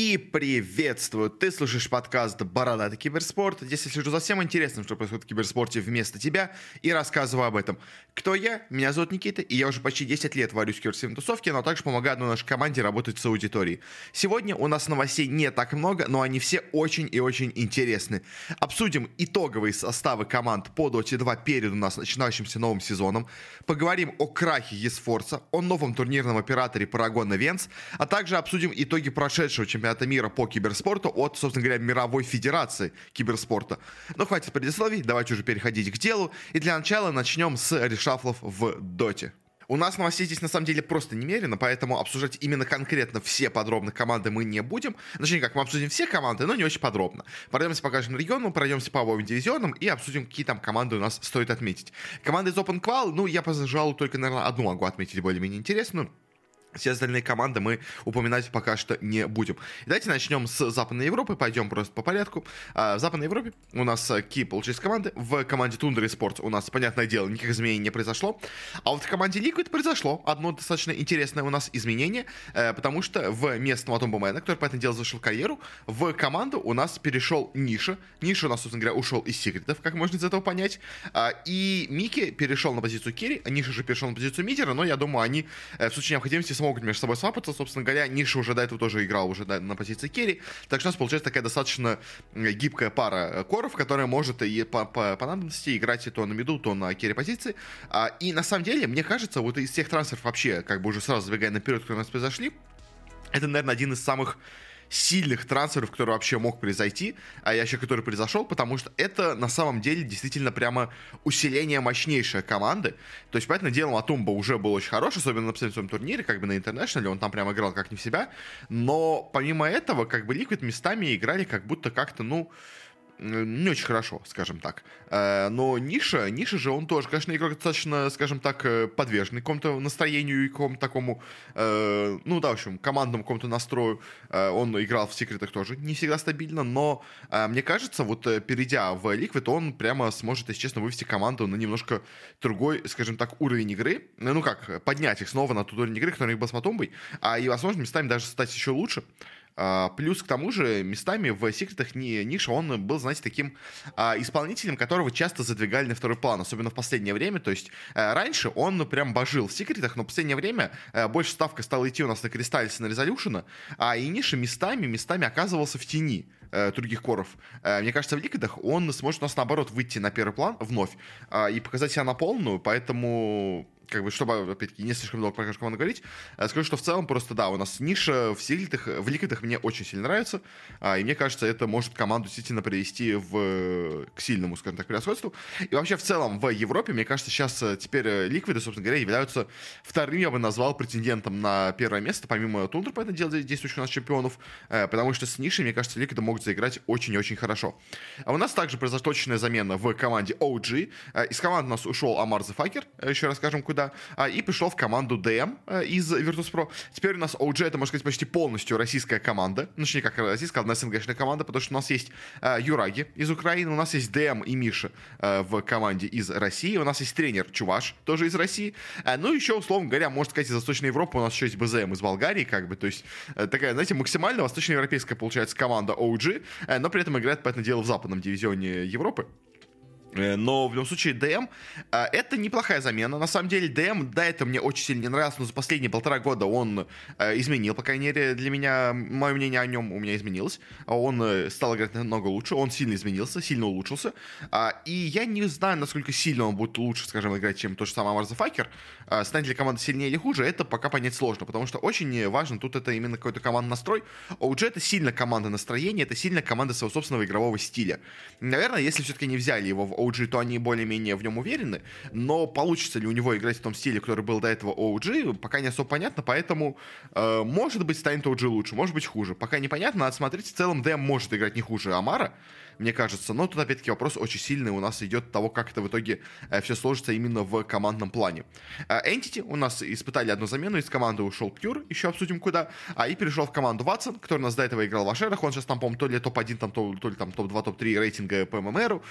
И приветствую! Ты слушаешь подкаст «Бородатый киберспорт». Здесь я слежу за всем интересным, что происходит в киберспорте вместо тебя, и рассказываю об этом. Кто я? Меня зовут Никита, и я уже почти 10 лет варюсь в киберспортивной тусовке, но также помогаю одной нашей команде работать с аудиторией. Сегодня у нас новостей не так много, но они все очень и очень интересны. Обсудим итоговые составы команд по Dota 2 перед у нас начинающимся новым сезоном. Поговорим о крахе eSforza, о новом турнирном операторе Paragon Events, а также обсудим итоги прошедшего чемпионата чемпионата мира по киберспорту от, собственно говоря, Мировой Федерации киберспорта. Но хватит предисловий, давайте уже переходить к делу. И для начала начнем с решафлов в доте. У нас новостей здесь на самом деле просто немерено, поэтому обсуждать именно конкретно все подробно команды мы не будем. Точнее, как мы обсудим все команды, но не очень подробно. Пройдемся по каждому региону, пройдемся по обоим дивизионам и обсудим, какие там команды у нас стоит отметить. Команды из Open Qual, ну, я, пожалуй, только, наверное, одну могу отметить более-менее интересную. Все остальные команды мы упоминать пока что не будем. Давайте начнем с Западной Европы, пойдем просто по порядку. А, в Западной Европе у нас Ки получились команды. В команде Тундра и Спорт у нас, понятное дело, никаких изменений не произошло. А вот в команде Liquid произошло одно достаточно интересное у нас изменение, э, потому что в местном Атом Бумена, который, понятное дело, зашел карьеру, в команду у нас перешел Ниша. Ниша у нас, собственно говоря, ушел из секретов, как можно из этого понять. А, и Мики перешел на позицию Керри, Ниша же перешел на позицию мидера, но я думаю, они э, в случае необходимости смогут между собой свапаться. Собственно говоря, Ниша уже до этого тоже играл уже на позиции керри. Так что у нас получается такая достаточно гибкая пара э, коров, которая может и по, по, по надобности играть и то на миду, то на керри позиции. А, и на самом деле, мне кажется, вот из всех трансферов вообще, как бы уже сразу забегая наперед, которые у нас произошли, это, наверное, один из самых сильных трансферов, который вообще мог произойти, а я еще который произошел, потому что это на самом деле действительно прямо усиление мощнейшей команды. То есть, понятное дело, Матумба уже был очень хорош, особенно на своем турнире, как бы на Интернешнале, он там прямо играл как не в себя. Но помимо этого, как бы Liquid местами играли как будто как-то, ну, не очень хорошо, скажем так. Э, но Ниша, Ниша же, он тоже, конечно, игрок достаточно, скажем так, э, подверженный какому-то настроению и какому-то такому, э, ну да, в общем, командному какому-то настрою. Он играл в секретах тоже не всегда стабильно, но мне кажется, вот перейдя в Liquid, он прямо сможет, если честно, вывести команду на немножко другой, скажем так, уровень игры. Ну как, поднять их снова на тот уровень игры, который был с Матомбой, а и, возможно, местами даже стать еще лучше. А, плюс к тому же местами в секретах Ниша он был, знаете, таким а, исполнителем, которого часто задвигали на второй план, особенно в последнее время. То есть а, раньше он прям божил в секретах, но в последнее время больше ставка стала идти у нас на Кристаллисе, на Резолюшена, а и Ниша местами, местами оказывался в тени э, других коров. Э, мне кажется, в Ликвидах он сможет у нас, наоборот, выйти на первый план вновь и показать себя на полную, поэтому как бы, чтобы, опять-таки, не слишком долго про каждую команду говорить, э, скажу, что в целом просто, да, у нас ниша в силитах, в ликвидах мне очень сильно нравится, а, и мне кажется, это может команду действительно привести в, к сильному, скажем так, превосходству. И вообще, в целом, в Европе, мне кажется, сейчас э, теперь э, ликвиды, собственно говоря, являются вторым, я бы назвал, претендентом на первое место, помимо Тундра, по этому делу, действующих у нас чемпионов, потому что с нишей, мне кажется, ликвиды могут заиграть очень и очень хорошо. А у нас также произошла точная замена в команде OG. Из команды у нас ушел Амар Зафакер, еще расскажем, куда да, а, и пришел в команду DM э, из Virtus.pro. Теперь у нас OG, это, можно сказать, почти полностью российская команда, ну, точнее, как российская, одна СНГшная команда, потому что у нас есть э, Юраги из Украины, у нас есть DM и Миша э, в команде из России, у нас есть тренер Чуваш, тоже из России, ну, еще, условно говоря, можно сказать, из Восточной Европы у нас еще есть БЗМ из Болгарии, как бы, то есть такая, знаете, максимально восточноевропейская, получается, команда OG, но при этом играет, понятное дело, в западном дивизионе Европы. Э, но в любом случае ДМ э, это неплохая замена. На самом деле ДМ до этого мне очень сильно не нравился, но за последние полтора года он э, изменил, по крайней мере, для меня, мое мнение о нем у меня изменилось. Он стал играть намного лучше, он сильно изменился, сильно улучшился. И я не знаю, насколько сильно он будет лучше, скажем, играть, чем тот же самый Марзафакер. Станет ли команда сильнее или хуже, это пока понять сложно, потому что очень важно тут это именно какой-то командный настрой. OG это сильно команда настроения, это сильно команда своего собственного игрового стиля. Наверное, если все-таки не взяли его в OG, то они более-менее в нем уверены, но получится ли у него играть в том стиле, который был до этого OG, пока не особо понятно, поэтому, э, может быть, станет OG лучше, может быть, хуже. Пока непонятно, надо смотреть. В целом, DM может играть не хуже Амара, мне кажется. Но тут, опять-таки, вопрос очень сильный у нас идет того, как это в итоге э, все сложится именно в командном плане. Э, Entity у нас испытали одну замену, из команды ушел Pure, еще обсудим куда, а и перешел в команду Ватсон, который у нас до этого играл в Ашерах, он сейчас там, по-моему, то ли топ-1, там, то, то ли там топ-2, топ-3 рейтинга по ММРу,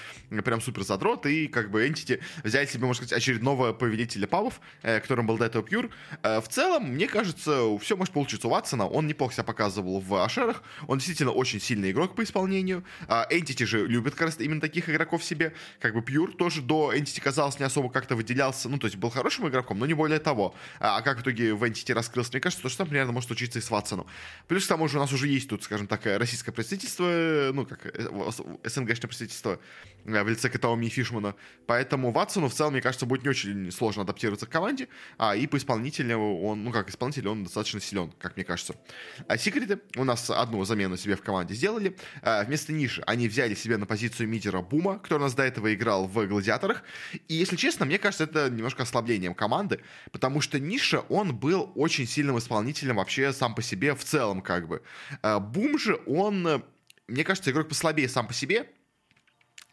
прям супер супер задрот, и как бы Entity взяли себе, можно сказать, очередного повелителя пабов, э, которым был до этого Pure. Э, в целом, мне кажется, все может получиться у Ватсона. Он неплохо себя показывал в Ашерах. Он действительно очень сильный игрок по исполнению. Э, Entity же любит как раз именно таких игроков себе. Как бы Pure тоже до Entity казалось не особо как-то выделялся. Ну, то есть был хорошим игроком, но не более того. А, а как в итоге в Entity раскрылся? Мне кажется, то, что там примерно может случиться и с Ватсоном. Плюс к тому же у нас уже есть тут, скажем так, российское представительство, ну, как СНГшное представительство в лице Катаоми и Фишмана. Поэтому Ватсону в целом, мне кажется, будет не очень сложно адаптироваться к команде. А, и по исполнителю он, ну, как исполнитель, он достаточно силен, как мне кажется. А Секреты у нас одну замену себе в команде сделали. А, вместо Ниши они взяли себе на позицию мидера Бума, который у нас до этого играл в Гладиаторах. И, если честно, мне кажется, это немножко ослаблением команды, потому что Ниша, он был очень сильным исполнителем вообще сам по себе в целом, как бы. А, Бум же, он мне кажется, игрок послабее сам по себе,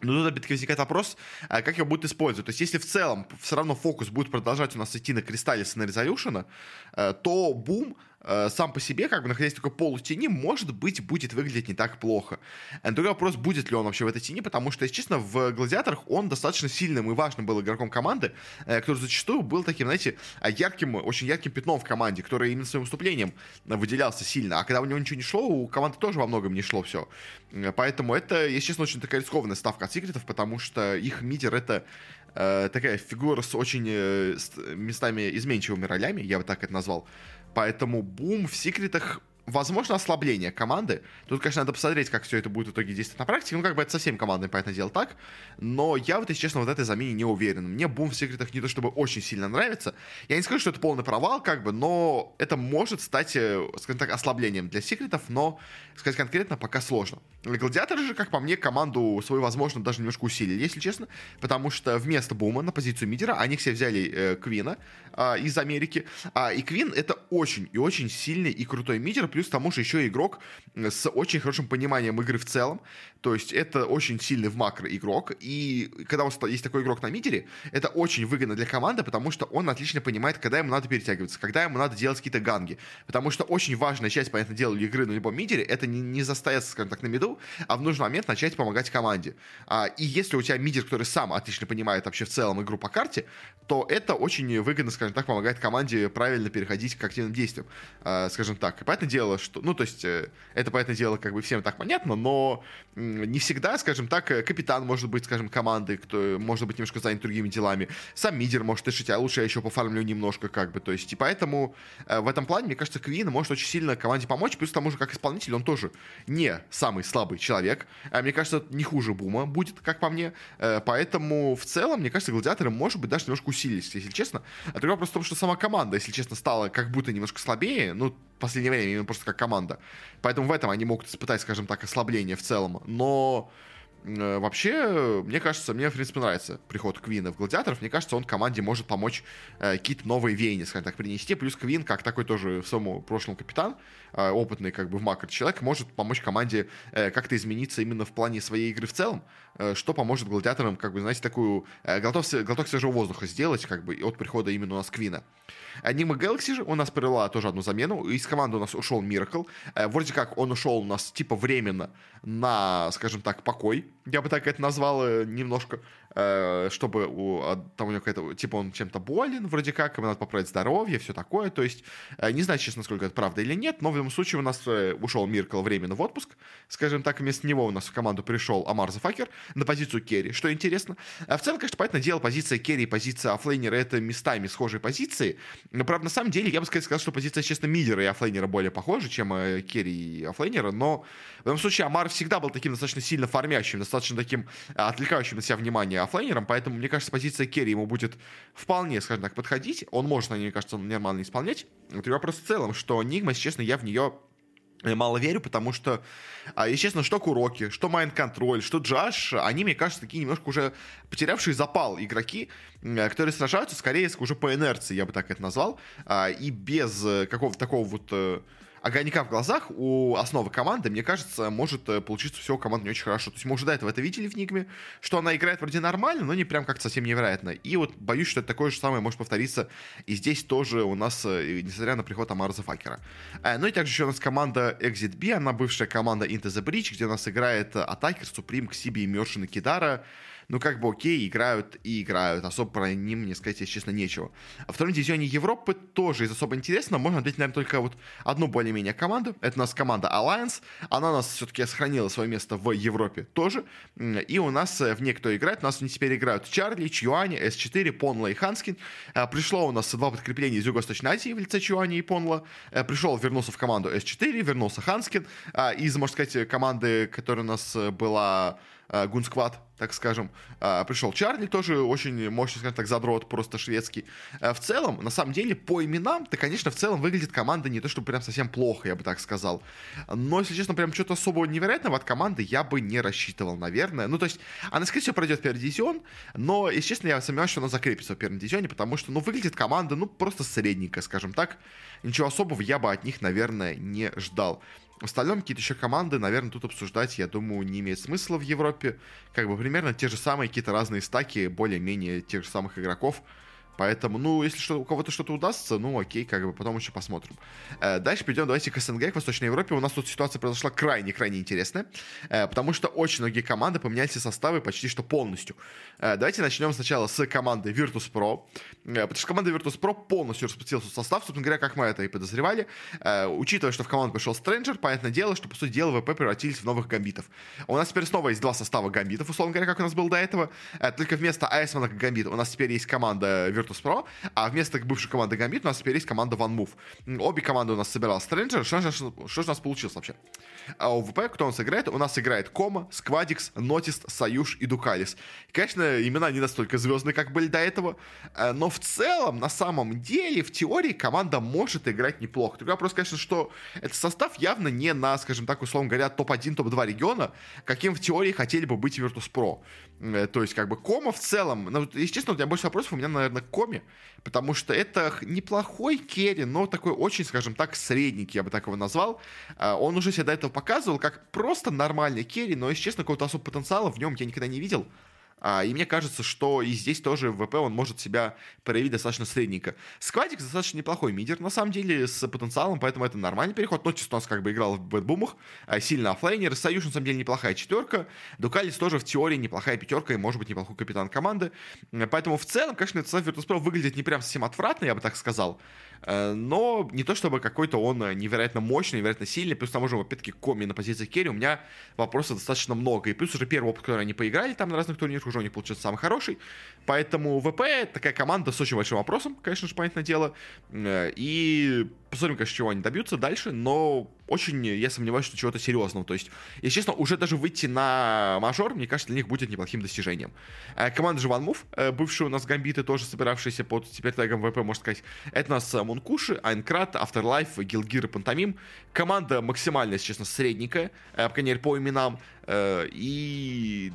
но тут опять-таки возникает вопрос, а как его будут использовать. То есть, если в целом все равно фокус будет продолжать у нас идти на кристалле на резолюшена, э, то бум Э, сам по себе, как бы находясь такой полутени, может быть, будет выглядеть не так плохо. А другой вопрос, будет ли он вообще в этой тени, потому что, если честно, в «Гладиаторах» он достаточно сильным и важным был игроком команды, э, который зачастую был таким, знаете, ярким, очень ярким пятном в команде, который именно своим выступлением выделялся сильно. А когда у него ничего не шло, у команды тоже во многом не шло все. Э, поэтому это, если честно, очень такая рискованная ставка от секретов, потому что их мидер — это такая фигура с очень местами изменчивыми ролями, я бы так это назвал. Поэтому бум в секретах возможно, ослабление команды. Тут, конечно, надо посмотреть, как все это будет в итоге действовать на практике. Ну, как бы это совсем командой, понятное дело, так. Но я вот, если честно, вот этой замене не уверен. Мне бум в секретах не то чтобы очень сильно нравится. Я не скажу, что это полный провал, как бы, но это может стать, э, скажем так, ослаблением для секретов, но сказать конкретно пока сложно. Гладиаторы же, как по мне, команду свою, возможно, даже немножко усилили, если честно, потому что вместо Бума на позицию мидера они все взяли э, Квина э, из Америки. А, и Квин это очень и очень сильный и крутой мидер, плюс к тому же еще игрок с очень хорошим пониманием игры в целом. То есть это очень сильный в макро игрок. И когда у вас есть такой игрок на мидере, это очень выгодно для команды, потому что он отлично понимает, когда ему надо перетягиваться, когда ему надо делать какие-то ганги. Потому что очень важная часть, понятное дело, игры на любом мидере, это не, не застояться, скажем так, на миду, а в нужный момент начать помогать команде. А, и если у тебя мидер, который сам отлично понимает вообще в целом игру по карте, то это очень выгодно, скажем так, помогает команде правильно переходить к активным действиям, а, скажем так. И понятное дело, что, ну, то есть, э, это, понятное дело, как бы всем так понятно, но не всегда, скажем так, э, капитан может быть, скажем, команды, кто может быть немножко занят другими делами, сам мидер может решить, а лучше я еще пофармлю немножко, как бы, то есть, и поэтому э, в этом плане, мне кажется, Квин может очень сильно команде помочь, плюс к тому же, как исполнитель, он тоже не самый слабый человек, а мне кажется, не хуже Бума будет, как по мне, поэтому в целом, мне кажется, гладиаторы, может быть, даже немножко усилились, если честно, а другой вопрос в том, что сама команда, если честно, стала как будто немножко слабее, ну, в последнее время, именно просто как команда. Поэтому в этом они могут испытать, скажем так, ослабление в целом. Но э, вообще, мне кажется, мне, в принципе, нравится приход Квина в Гладиаторов. Мне кажется, он команде может помочь э, какие-то новые веяния, скажем так, принести. Плюс Квин, как такой тоже в своем прошлом капитан, э, опытный как бы в макро человек, может помочь команде э, как-то измениться именно в плане своей игры в целом, э, что поможет Гладиаторам, как бы, знаете, такую э, глоток, глоток свежего воздуха сделать, как бы, от прихода именно у нас Квина. Аниме Galaxy же у нас провела тоже одну замену. Из команды у нас ушел Миракл. Э, вроде как он ушел у нас типа временно на, скажем так, покой. Я бы так это назвал э, немножко. Э, чтобы у, там у него какая-то, типа он чем-то болен, вроде как, ему надо поправить здоровье, все такое, то есть э, не знаю, честно, насколько это правда или нет, но в любом случае у нас э, ушел Миркл временно в отпуск, скажем так, вместо него у нас в команду пришел Амар Зафакер на позицию Керри, что интересно. А в целом, конечно, понятное дело, позиция carry и позиция оффлейнера это местами схожие позиции, но, правда, на самом деле, я бы сказал, что позиция, честно, мидера и оффлейнера более похожа, чем carry и оффлейнера, но в любом случае Амар всегда был таким достаточно сильно фармящим, достаточно таким отвлекающим на себя внимание оффлейнером, поэтому, мне кажется, позиция carry ему будет вполне, скажем так, подходить. Он может мне кажется, нормально исполнять. Это вопрос в целом, что Нигма, если честно, я в нее мало верю, потому что, а, если честно, что Куроки, что Майнд Контроль, что Джаш, они, мне кажется, такие немножко уже потерявшие запал игроки, которые сражаются скорее уже по инерции, я бы так это назвал, а, и без э, какого-то такого вот э, огонька в глазах у основы команды, мне кажется, может э, получиться все у команды не очень хорошо. То есть мы уже до этого это видели в Нигме, что она играет вроде нормально, но не прям как-то совсем невероятно. И вот боюсь, что это такое же самое может повториться и здесь тоже у нас, э, несмотря на приход Амара Зафакера. Э, ну и также еще у нас команда Exit B, она бывшая команда Into the Breach, где у нас играет Атакер, Суприм, Ксиби, Мершин и Кидара. Ну, как бы окей, играют и играют. Особо про них, мне сказать, если честно, нечего. А в втором дивизионе Европы тоже из особо интересного можно отметить, наверное, только вот одну более-менее команду. Это у нас команда Alliance. Она у нас все-таки сохранила свое место в Европе тоже. И у нас в ней кто играет? У нас теперь играют Чарли, Чуани, С4, Понла и Ханскин. Пришло у нас два подкрепления из Юго-Восточной Азии в лице Чуани и Понла. Пришел, вернулся в команду С4, вернулся Ханскин. Из, можно сказать, команды, которая у нас была Гунсквад, так скажем. А, пришел Чарли, тоже очень мощный, скажем так, задрот, просто шведский. А, в целом, на самом деле, по именам, то, конечно, в целом выглядит команда не то, что прям совсем плохо, я бы так сказал. Но, если честно, прям что-то особо невероятного от команды я бы не рассчитывал, наверное. Ну, то есть, она, скорее всего, пройдет первый дивизион, но, если честно, я сомневаюсь, что она закрепится в первом дивизионе, потому что, ну, выглядит команда, ну, просто средненькая, скажем так. Ничего особого я бы от них, наверное, не ждал. В остальном какие-то еще команды, наверное, тут обсуждать, я думаю, не имеет смысла в Европе. Как бы примерно те же самые какие-то разные стаки, более-менее тех же самых игроков. Поэтому, ну, если что, у кого-то что-то удастся, ну, окей, как бы потом еще посмотрим. Э, дальше перейдем, давайте к СНГ, к Восточной Европе. У нас тут ситуация произошла крайне-крайне интересная, э, потому что очень многие команды поменяли все составы почти что полностью. Э, давайте начнем сначала с команды Virtus.pro, э, потому что команда Virtus.pro полностью распустила свой состав, собственно говоря, как мы это и подозревали. Э, учитывая, что в команду пришел Стрэнджер, понятное дело, что, по сути дела, ВП превратились в новых гамбитов. У нас теперь снова есть два состава гамбитов, условно говоря, как у нас было до этого, э, только вместо Айсмана как гамбит у нас теперь есть команда Virtus Virtus.pro, а вместо бывшей команды Gambit у нас теперь есть команда One Move. Обе команды у нас собирал Stranger. Что же, что же у нас получилось вообще? А у ВП, кто у нас играет? У нас играет Кома, Сквадикс, Нотист, Союз и Дукалис. Конечно, имена не настолько звездные, как были до этого, э, но в целом, на самом деле, в теории команда может играть неплохо. Только вопрос, конечно, что этот состав явно не на, скажем так, условно говоря, топ-1, топ-2 региона, каким в теории хотели бы быть Virtus.pro. Э, то есть, как бы, Кома в целом, ну, естественно, у меня больше вопросов у меня, наверное, к Коме, потому что это неплохой керри, но такой очень, скажем так, средненький, я бы так его назвал. Э, он уже себя до этого показывал как просто нормальный carry, но, если честно, какого-то особого потенциала в нем я никогда не видел. А, и мне кажется, что и здесь тоже ВП он может себя проявить достаточно средненько. Сквадик достаточно неплохой мидер, на самом деле, с потенциалом, поэтому это нормальный переход. Нотис у нас как бы играл в BetBoom ах, а, сильно оффлейнер. Союз, на самом деле, неплохая четверка. Дукалис тоже в теории неплохая пятерка и может быть неплохой капитан команды. Поэтому в целом, конечно, этот состав Virtus.pro выглядит не прям совсем отвратно, я бы так сказал. Э, но не то чтобы какой-то он невероятно мощный, невероятно сильный. Плюс к тому же, опять-таки, коми на позиции керри у меня вопросов достаточно много. И плюс уже первый опыт, который они поиграли там на разных турнирах, уже у них получился самый хороший. Поэтому ВП такая команда с очень большим вопросом, конечно же, понятное дело. Э, и посмотрим, конечно, чего они добьются дальше, но очень я сомневаюсь, что чего-то серьезного. То есть, если честно, уже даже выйти на мажор, мне кажется, для них будет неплохим достижением. Э, команда же OneMove, э, бывшие у нас гамбиты, тоже собиравшиеся под теперь тегом ВП, можно сказать. Это у нас Мункуши, Айнкрат, Afterlife, Гилгир и Пантомим. Команда максимально, если честно, средненькая, по крайней мере, по именам. И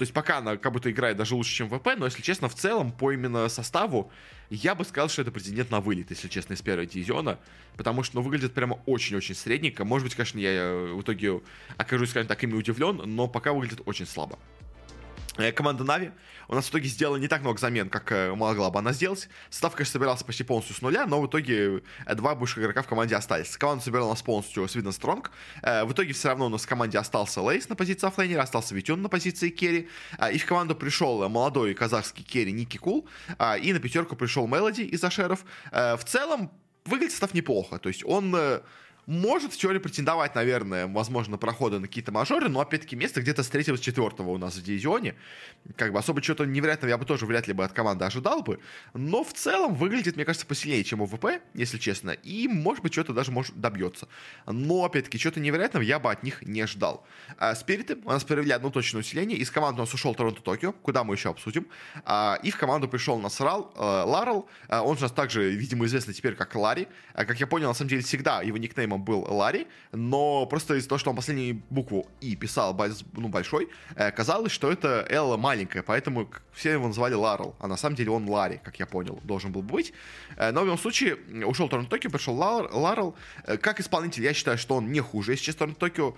то есть пока она как будто играет даже лучше, чем ВП, но, если честно, в целом, по именно составу, я бы сказал, что это претендент на вылет, если честно, из первого дивизиона, потому что, ну, выглядит прямо очень-очень средненько. Может быть, конечно, я э, в итоге окажусь, скажем так, ими удивлен, но пока выглядит очень слабо. Э, команда Нави у нас в итоге сделала не так много замен, как э, могла бы она сделать. Состав, конечно, собирался почти полностью с нуля, но в итоге э, два бывших игрока в команде остались. Команда собирала у нас полностью с видом Стронг. В итоге все равно у нас в команде остался Лейс на позиции оффлейнера, остался Витюн на позиции carry. И в команду пришел молодой казахский carry Ники Кул. И на пятерку пришел Мелоди из Ашеров. В целом, выглядит состав неплохо. То есть он может в теории претендовать, наверное, возможно, проходы на какие-то мажоры, но, опять-таки, место где-то с третьего, с четвертого у нас в дивизионе. Как бы особо чего-то невероятного я бы тоже вряд ли бы от команды ожидал бы. Но в целом выглядит, мне кажется, посильнее, чем УВП, если честно. И, может быть, что-то даже может добьется. Но, опять-таки, что-то невероятного я бы от них не ждал. А, Спириты у нас провели одно точное усиление. Из команды у нас ушел Торонто-Токио, куда мы еще обсудим. А, и в команду пришел у нас Рал, э, Ларл. А, он же у нас также, видимо, известный теперь как Ларри. А, как я понял, на самом деле, всегда его никнеймом был Ларри, но просто из-за того, что он последнюю букву И писал ну, большой, э, казалось, что это Л маленькая, поэтому все его называли Ларл, а на самом деле он Ларри, как я понял, должен был быть. Э, но в любом случае, ушел Торн Токио, пришел Ларл. Э, как исполнитель, я считаю, что он не хуже, если честно, Торн Токио.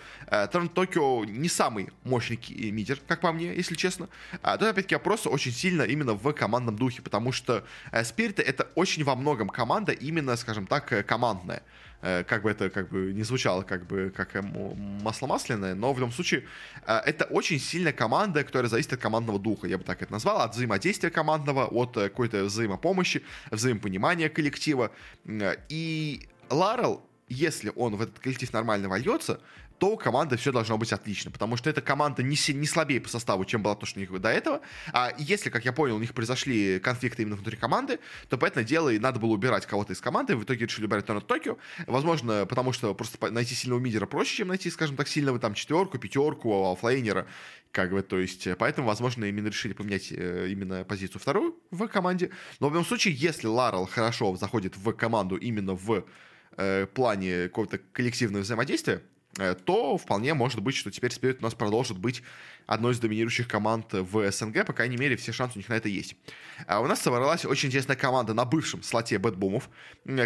Торн Токио не самый мощный мидер, как по мне, если честно. А тут, опять-таки, вопрос очень сильно именно в командном духе, потому что Спириты это очень во многом команда именно, скажем так, командная. Э, как бы это как бы не звучало как бы как масло масляное, но в любом случае э, это очень сильная команда, которая зависит от командного духа, я бы так это назвал, от взаимодействия командного, от э, какой-то взаимопомощи, взаимопонимания коллектива. И Ларел, если он в этот коллектив нормально вольется, то у команды все должно быть отлично, потому что эта команда не, не слабее по составу, чем была то, что у них до этого. А если, как я понял, у них произошли конфликты именно внутри команды, то, понятное дело, и надо было убирать кого-то из команды, в итоге решили убирать Торнет Токио. Возможно, потому что просто найти сильного мидера проще, чем найти, скажем так, сильного там четверку, пятерку, оффлейнера, как бы, то есть, поэтому, возможно, именно решили поменять э, именно позицию вторую в команде. Но в любом случае, если Ларел хорошо заходит в команду именно в э, плане какого-то коллективного взаимодействия, то вполне может быть, что теперь Spirit у нас продолжит быть одной из доминирующих команд в СНГ, по крайней мере, все шансы у них на это есть. А у нас собралась очень интересная команда на бывшем слоте BetBoom ов.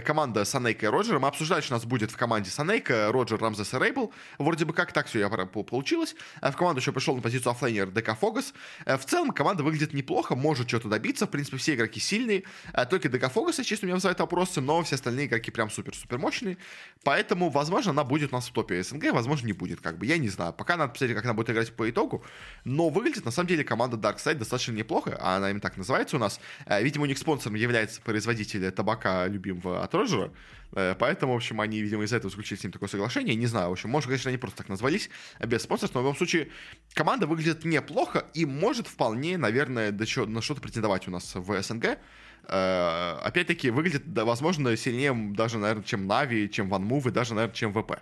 Команда Санейка и Роджера. Мы обсуждали, что у нас будет в команде Санейка, Роджер, Рамзес и Рейбл. Вроде бы как так все я получилось. А в команду еще пришел на позицию оффлейнер DkPhobos. Э, в целом команда выглядит неплохо, может что-то добиться. В принципе, все игроки сильные. Э, только DkPhobos а, честно, у меня вызывает вопросы, но все остальные игроки прям супер-супер мощные. Поэтому, возможно, она будет у нас в топе СНГ, возможно, не будет. Как бы, я не знаю. Пока надо посмотреть, как она будет играть по итогу. Но выглядит, на самом деле, команда Dark Side достаточно неплохо. А она именно так называется у нас. Э, видимо, у них спонсором является производитель табака любимого от Роджера. Э, поэтому, в общем, они, видимо, из-за этого заключили с ним такое соглашение. Не знаю, в общем, может, конечно, они просто так назвались, э, без спонсорства, но в любом случае команда выглядит неплохо и может вполне, наверное, до чего, на что-то претендовать у нас в СНГ. Опять-таки, выглядит, возможно, сильнее даже, наверное, чем Нави, чем OneMove и даже, наверное, чем ВП.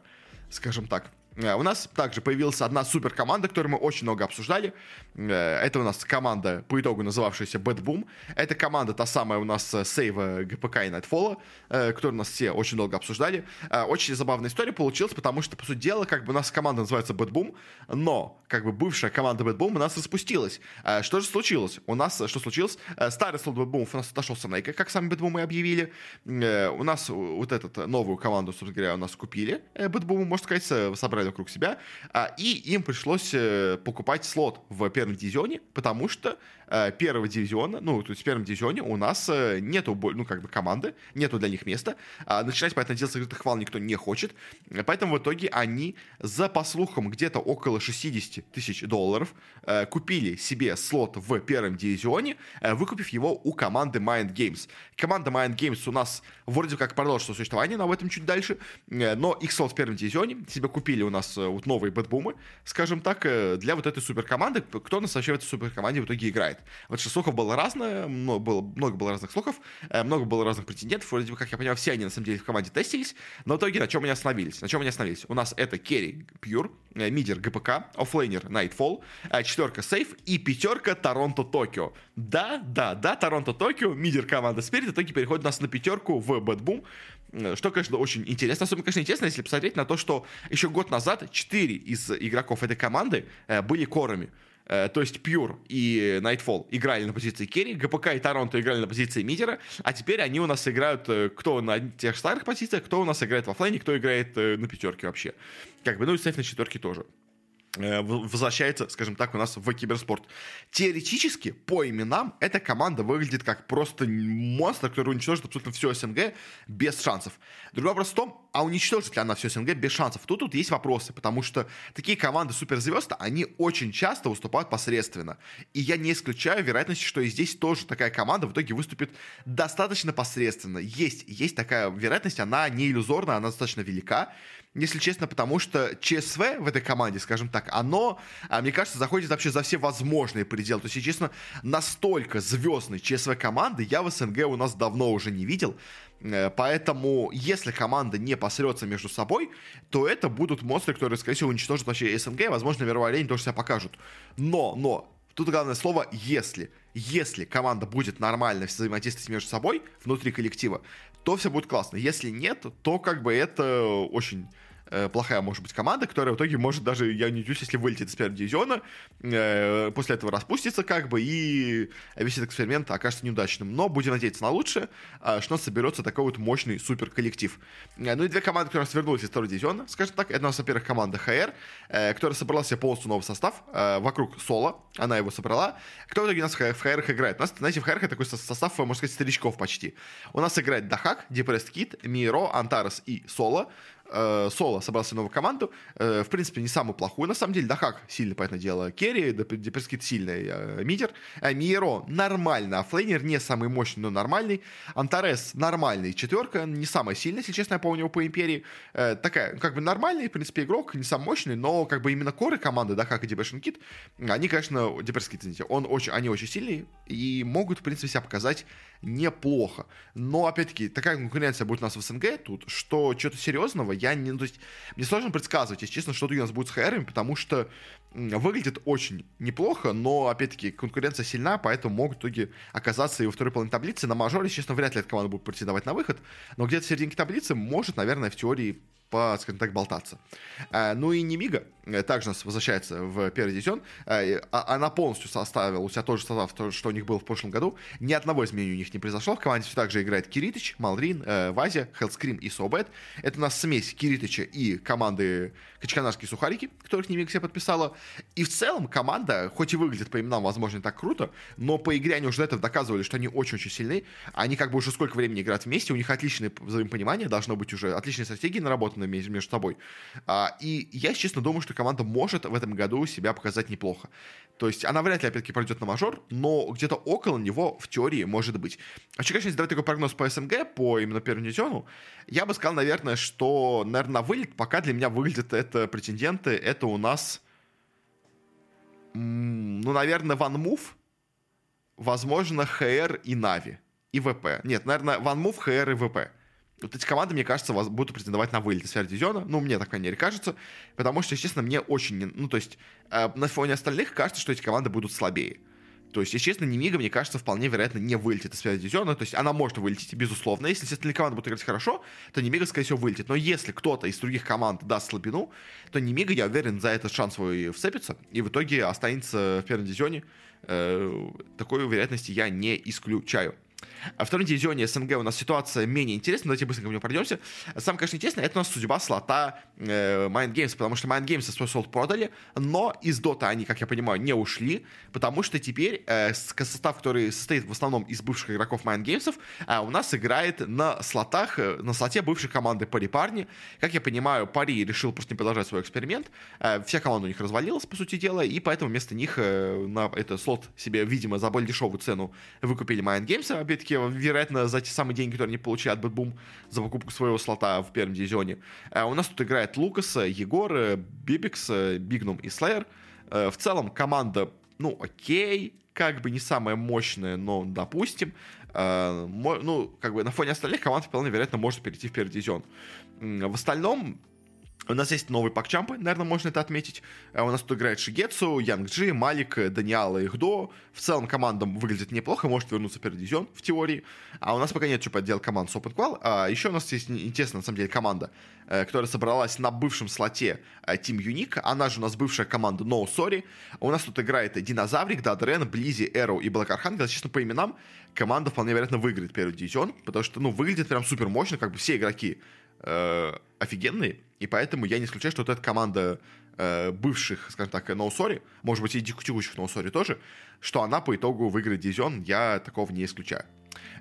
Скажем так. Э, у нас также появилась одна супер команда, которую мы очень много обсуждали. Э, это у нас команда, по итогу называвшаяся Bad Boom. Это команда та самая у нас э, сейва ГПК и Nightfall, которую у нас все очень долго обсуждали. Очень забавная история получилась, потому что, по сути дела, как бы у нас команда называется Bad Boom, но как бы бывшая команда Bad Boom у нас распустилась. Что же случилось? У нас, что случилось? Старый слот Bad Boom у нас отошел с Нейка, как сами Bad Boom и объявили. У нас вот эту новую команду, собственно говоря, у нас купили. Bad Boom, можно сказать, собрали собрали вокруг себя, а, и им пришлось э, покупать слот в первом дивизионе, потому что первого дивизиона, ну, то есть в первом дивизионе у нас э, нету, ну, как бы команды, нету для них места. А начинать, поэтому, дело с открытых вал никто не хочет. Поэтому в итоге они за, по слухам, где-то около 60 тысяч долларов купили себе слот в первом дивизионе, выкупив его у команды Mind Games. Команда Mind Games у нас вроде как продолжит существование, но об этом чуть дальше. Но их слот в первом дивизионе себе купили у нас э, вот новые BetBoom ы, скажем так, э, для вот этой суперкоманды. Кто у нас вообще в этой суперкоманде в итоге играет? Вот что слухов было разное, много было, много было разных слухов, э, много было разных претендентов. Вроде бы, как я понял, все они на самом деле в команде тестились. Но в итоге на чем они остановились? На чем они остановились? У нас это carry Pure, мидер ГПК, оффлейнер Nightfall, четверка Сейф и пятерка Торонто Токио. Да, да, да, Торонто Токио, мидер команда Spirit, в итоге переходит у нас на пятерку в BetBoom. Э, что, конечно, очень интересно. Особенно, конечно, интересно, если посмотреть на то, что еще год назад 4 из игроков этой команды э, были корами. Э, то есть Pure и Nightfall играли на позиции carry, ГПК и Торонто играли на позиции мидера, а теперь они у нас играют кто на тех старых позициях, кто у нас играет в оффлейне, кто играет на пятерке вообще. Как бы, ну и, сейф на четверке тоже. Э, возвращается, скажем так, у нас в киберспорт. Теоретически, по именам, эта команда выглядит как просто монстр, который уничтожит абсолютно все СНГ без шансов. Другой вопрос в том, а уничтожит ли она все СНГ без шансов? Тут, тут есть вопросы, потому что такие команды суперзвезд, они очень часто выступают посредственно. И я не исключаю вероятность, что и здесь тоже такая команда в итоге выступит достаточно посредственно. Есть, есть такая вероятность, она не иллюзорна, она достаточно велика если честно, потому что ЧСВ в этой команде, скажем так, оно, а, мне кажется, заходит вообще за все возможные пределы. То есть, если честно, настолько звездной ЧСВ команды я в СНГ у нас давно уже не видел. Э, поэтому, если команда не посрется между собой, то это будут монстры, которые, скорее всего, уничтожат вообще СНГ, возможно, мировой арени тоже себя покажут. Но, но, тут главное слово «если». Если команда будет нормально взаимодействовать между собой внутри коллектива, то все будет классно. Если нет, то как бы это очень э, плохая может быть команда, которая в итоге может даже, я не удивлюсь, если вылетит из первого дивизиона, э, после этого распустится как бы, и весь этот эксперимент окажется неудачным. Но будем надеяться на лучшее, э, что соберется такой вот мощный супер коллектив. Э, ну и две команды, которые свернулись из второго дивизиона, скажем так, это у нас, во-первых, команда ХР, э, которая собрала себе полностью новый состав э, вокруг Соло, она его собрала. Кто в итоге у нас в ХР играет? У нас, знаете, в ХР такой состав, можно сказать, старичков почти. У нас играет Daxak, Depressed Kid, Миро, Антарес и Соло. Э, Соло собрался новую команду. Э, в принципе, не самую плохую, на самом деле. Daxak сильный, понятное дело, carry, Depressed Kid сильный э, мидер. Миро нормально, оффлейнер, не самый мощный, но нормальный. Антарес нормальный, четверка, не самая сильная, если честно, я помню его по Империи. Такая, как бы нормальный, в принципе, игрок, не самый мощный, но как бы именно коры команды Daxak и Depression Kid, они, конечно, Depressed Kid, извините, он очень, они очень сильные и могут, в принципе, себя показать неплохо. Но, опять-таки, такая конкуренция будет у нас в СНГ тут, что что-то серьезного я не... Ну, то есть, мне сложно предсказывать, если честно, что у нас будет с ХРами, потому что выглядит очень неплохо, но, опять-таки, конкуренция сильна, поэтому могут в итоге оказаться и во второй половине таблицы. На мажоре, честно, вряд ли эта команда будет претендовать на выход, но где-то в серединке таблицы может, наверное, в теории по, скажем так, болтаться. А, ну и Немига э, также нас возвращается в первый дивизион. А, а, она полностью составила у себя тот же состав, что у них был в прошлом году. Ни одного изменения у них не произошло. В команде все также играет Киритич, Малрин, э, Вазя, Хелскрим и Собет. Это у нас смесь Киритича и команды Качканарские Сухарики, которых Немига себе подписала. И в целом команда, хоть и выглядит по именам, возможно, не так круто, но по игре они уже до этого доказывали, что они очень-очень сильны. Они как бы уже сколько времени играют вместе, у них отличное взаимопонимание, должно быть уже отличные стратегии наработаны между, между собой. А, и я, честно, думаю, что команда может в этом году себя показать неплохо. То есть она вряд ли, опять-таки, пройдет на мажор, но где-то около него в теории может быть. А еще, конечно, если давать такой прогноз по СНГ, по именно первому дивизиону, я бы сказал, наверное, что, наверное, на вылет пока для меня выглядят это претенденты, это у нас, ну, наверное, Ван Мув, возможно, ХР и Нави, и ВП. Нет, наверное, Ван Мув, ХР и ВП вот эти команды, мне кажется, вас будут претендовать на вылет из дивизиона. Ну, мне так, по крайней мере, кажется. Потому что, естественно, мне очень... Не... Ну, то есть, э, на фоне остальных кажется, что эти команды будут слабее. То есть, если честно, Немига, мне кажется, вполне вероятно не вылетит из дивизиона. То есть, она может вылететь, безусловно. Если все остальные команды будут играть хорошо, то Немига, скорее всего, вылетит. Но если кто-то из других команд даст слабину, то Немига, я уверен, за этот шанс свой вцепится. И в итоге останется в первом дивизионе. Э, такой вероятности я не исключаю. А в втором дивизионе СНГ у нас ситуация менее интересная, давайте быстренько к нему пройдемся. Самое, конечно, интересное, это у нас судьба слота э, Mind Games, потому что Mind Games свой слот продали, но из Дота они, как я понимаю, не ушли, потому что теперь э, состав, который состоит в основном из бывших игроков Mind Games, э, у нас играет на слотах, э, на слоте бывшей команды Пари Парни. Как я понимаю, Пари решил просто не продолжать свой эксперимент. Э, вся команда у них развалилась, по сути дела, и поэтому вместо них э, на этот слот себе, видимо, за более дешевую цену выкупили Mind Games, опять-таки вероятно, за те самые деньги, которые они получили от BetBoom за покупку своего слота в первом дивизионе. А у нас тут играет Лукас, Егор, Бибикс, Бигнум и Слеер. Э, в целом команда, ну, окей, как бы не самая мощная, но допустим. Э, ну, как бы на фоне остальных команд вполне вероятно может перейти в первый дивизион. В остальном, у нас есть новые PuckChamp ы, наверное, можно это отметить. Э, у нас тут играет Шигецу, Янг Джи, Малик, Даниала и Ихдо. В целом команда выглядит неплохо, может вернуться первый дивизион в теории. А у нас пока нет что подделать команд с Open А еще у нас есть интересная, на самом деле, команда, э, которая собралась на бывшем слоте э, Team Unique. Она же у нас бывшая команда No Sorry. У нас тут играет Динозаврик, Дадрен, Близи, Эро и Black Archangel. Честно, по именам команда вполне вероятно выиграет первый дивизион, потому что, ну, выглядит прям супер мощно, как бы все игроки э, офигенные, и поэтому я не исключаю, что вот эта команда э, бывших, скажем так, ноусори, может быть, и текущих ноусори тоже, что она по итогу выиграет дивизион, я такого не исключаю.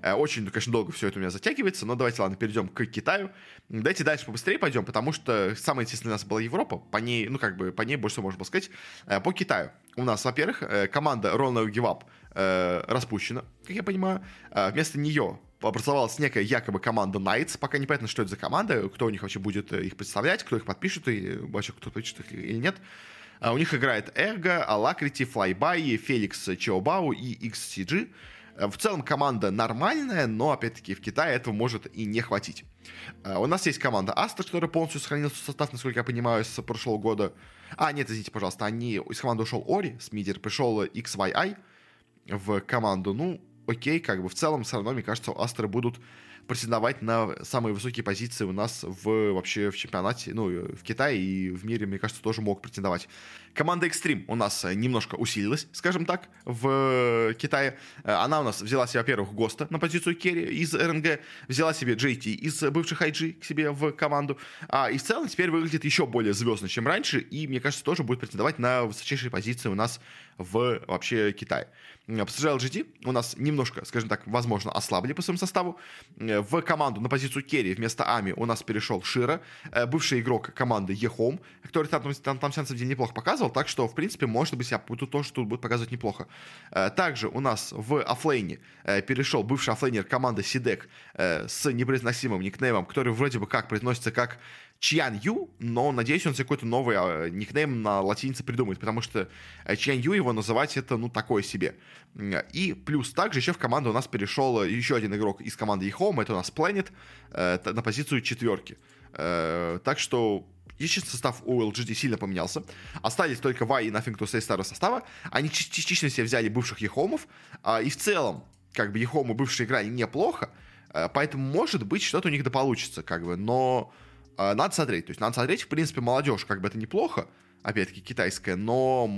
Э, очень, конечно, долго все это у меня затягивается, но давайте, ладно, перейдем к Китаю. Давайте дальше побыстрее пойдем, потому что самое интересное у нас была Европа, по ней, ну, как бы, по ней больше всего можно было сказать. Э, по Китаю. У нас, во-первых, э, команда Roll No Give Up распущена, как я понимаю. Вместо нее образовалась некая якобы команда Knights. Пока непонятно, что это за команда, кто у них вообще будет их представлять, кто их подпишет, и вообще кто подпишет их или нет. У них играет Эрго, Алакрити, Флайбай, Феликс Чиобау и XCG. Э, в целом команда нормальная, но, опять-таки, в Китае этого может и не хватить. Э, у нас есть команда Астра, которая полностью сохранила состав, насколько я понимаю, с прошлого года. А, нет, извините, пожалуйста, они, из команды ушел Ори, с пришел XYI в команду. Ну, окей, как бы в целом все равно, мне кажется, Астры будут претендовать на самые высокие позиции у нас в вообще в чемпионате, ну, в Китае и в мире, мне кажется, тоже мог претендовать. Команда Extreme у нас немножко усилилась, скажем так, в Китае. Она у нас взяла себе, во-первых, ГОСТа на позицию керри из РНГ, взяла себе JT из бывших IG к себе в команду, а, и в целом теперь выглядит еще более звездно, чем раньше, и, мне кажется, тоже будет претендовать на высочайшие позиции у нас в вообще Китае. PSG LGD у нас немножко, скажем так, возможно, ослабли по своему составу. Э, в команду на позицию керри вместо Ами у нас перешел Шира, э, бывший игрок команды E-Home, который там, там, там, самом деле неплохо показывал, так что, в принципе, может быть, я тут тоже тут будет показывать неплохо. Э, также у нас в оффлейне перешел бывший оффлейнер команды CDEC с непроизносимым никнеймом, который вроде бы как произносится как Чьян Ю, но надеюсь, он себе какой-то новый э, никнейм на латинице придумает, потому что э, Чьян Ю его называть это, ну, такое себе. И плюс также еще в команду у нас перешел э, еще один игрок из команды eHome, это у нас Planet, э, на позицию четверки. Э, так что Естественно, состав у LGD сильно поменялся. Остались только Вай и Nothing to Say старого состава. Они частично себе взяли бывших Ехомов. А, и в целом, как бы Ехомы бывшие играли неплохо. Поэтому, может быть, что-то у них да получится, как бы. Но а, надо смотреть. То есть надо смотреть, в принципе, молодежь, как бы это неплохо, опять-таки, китайская, но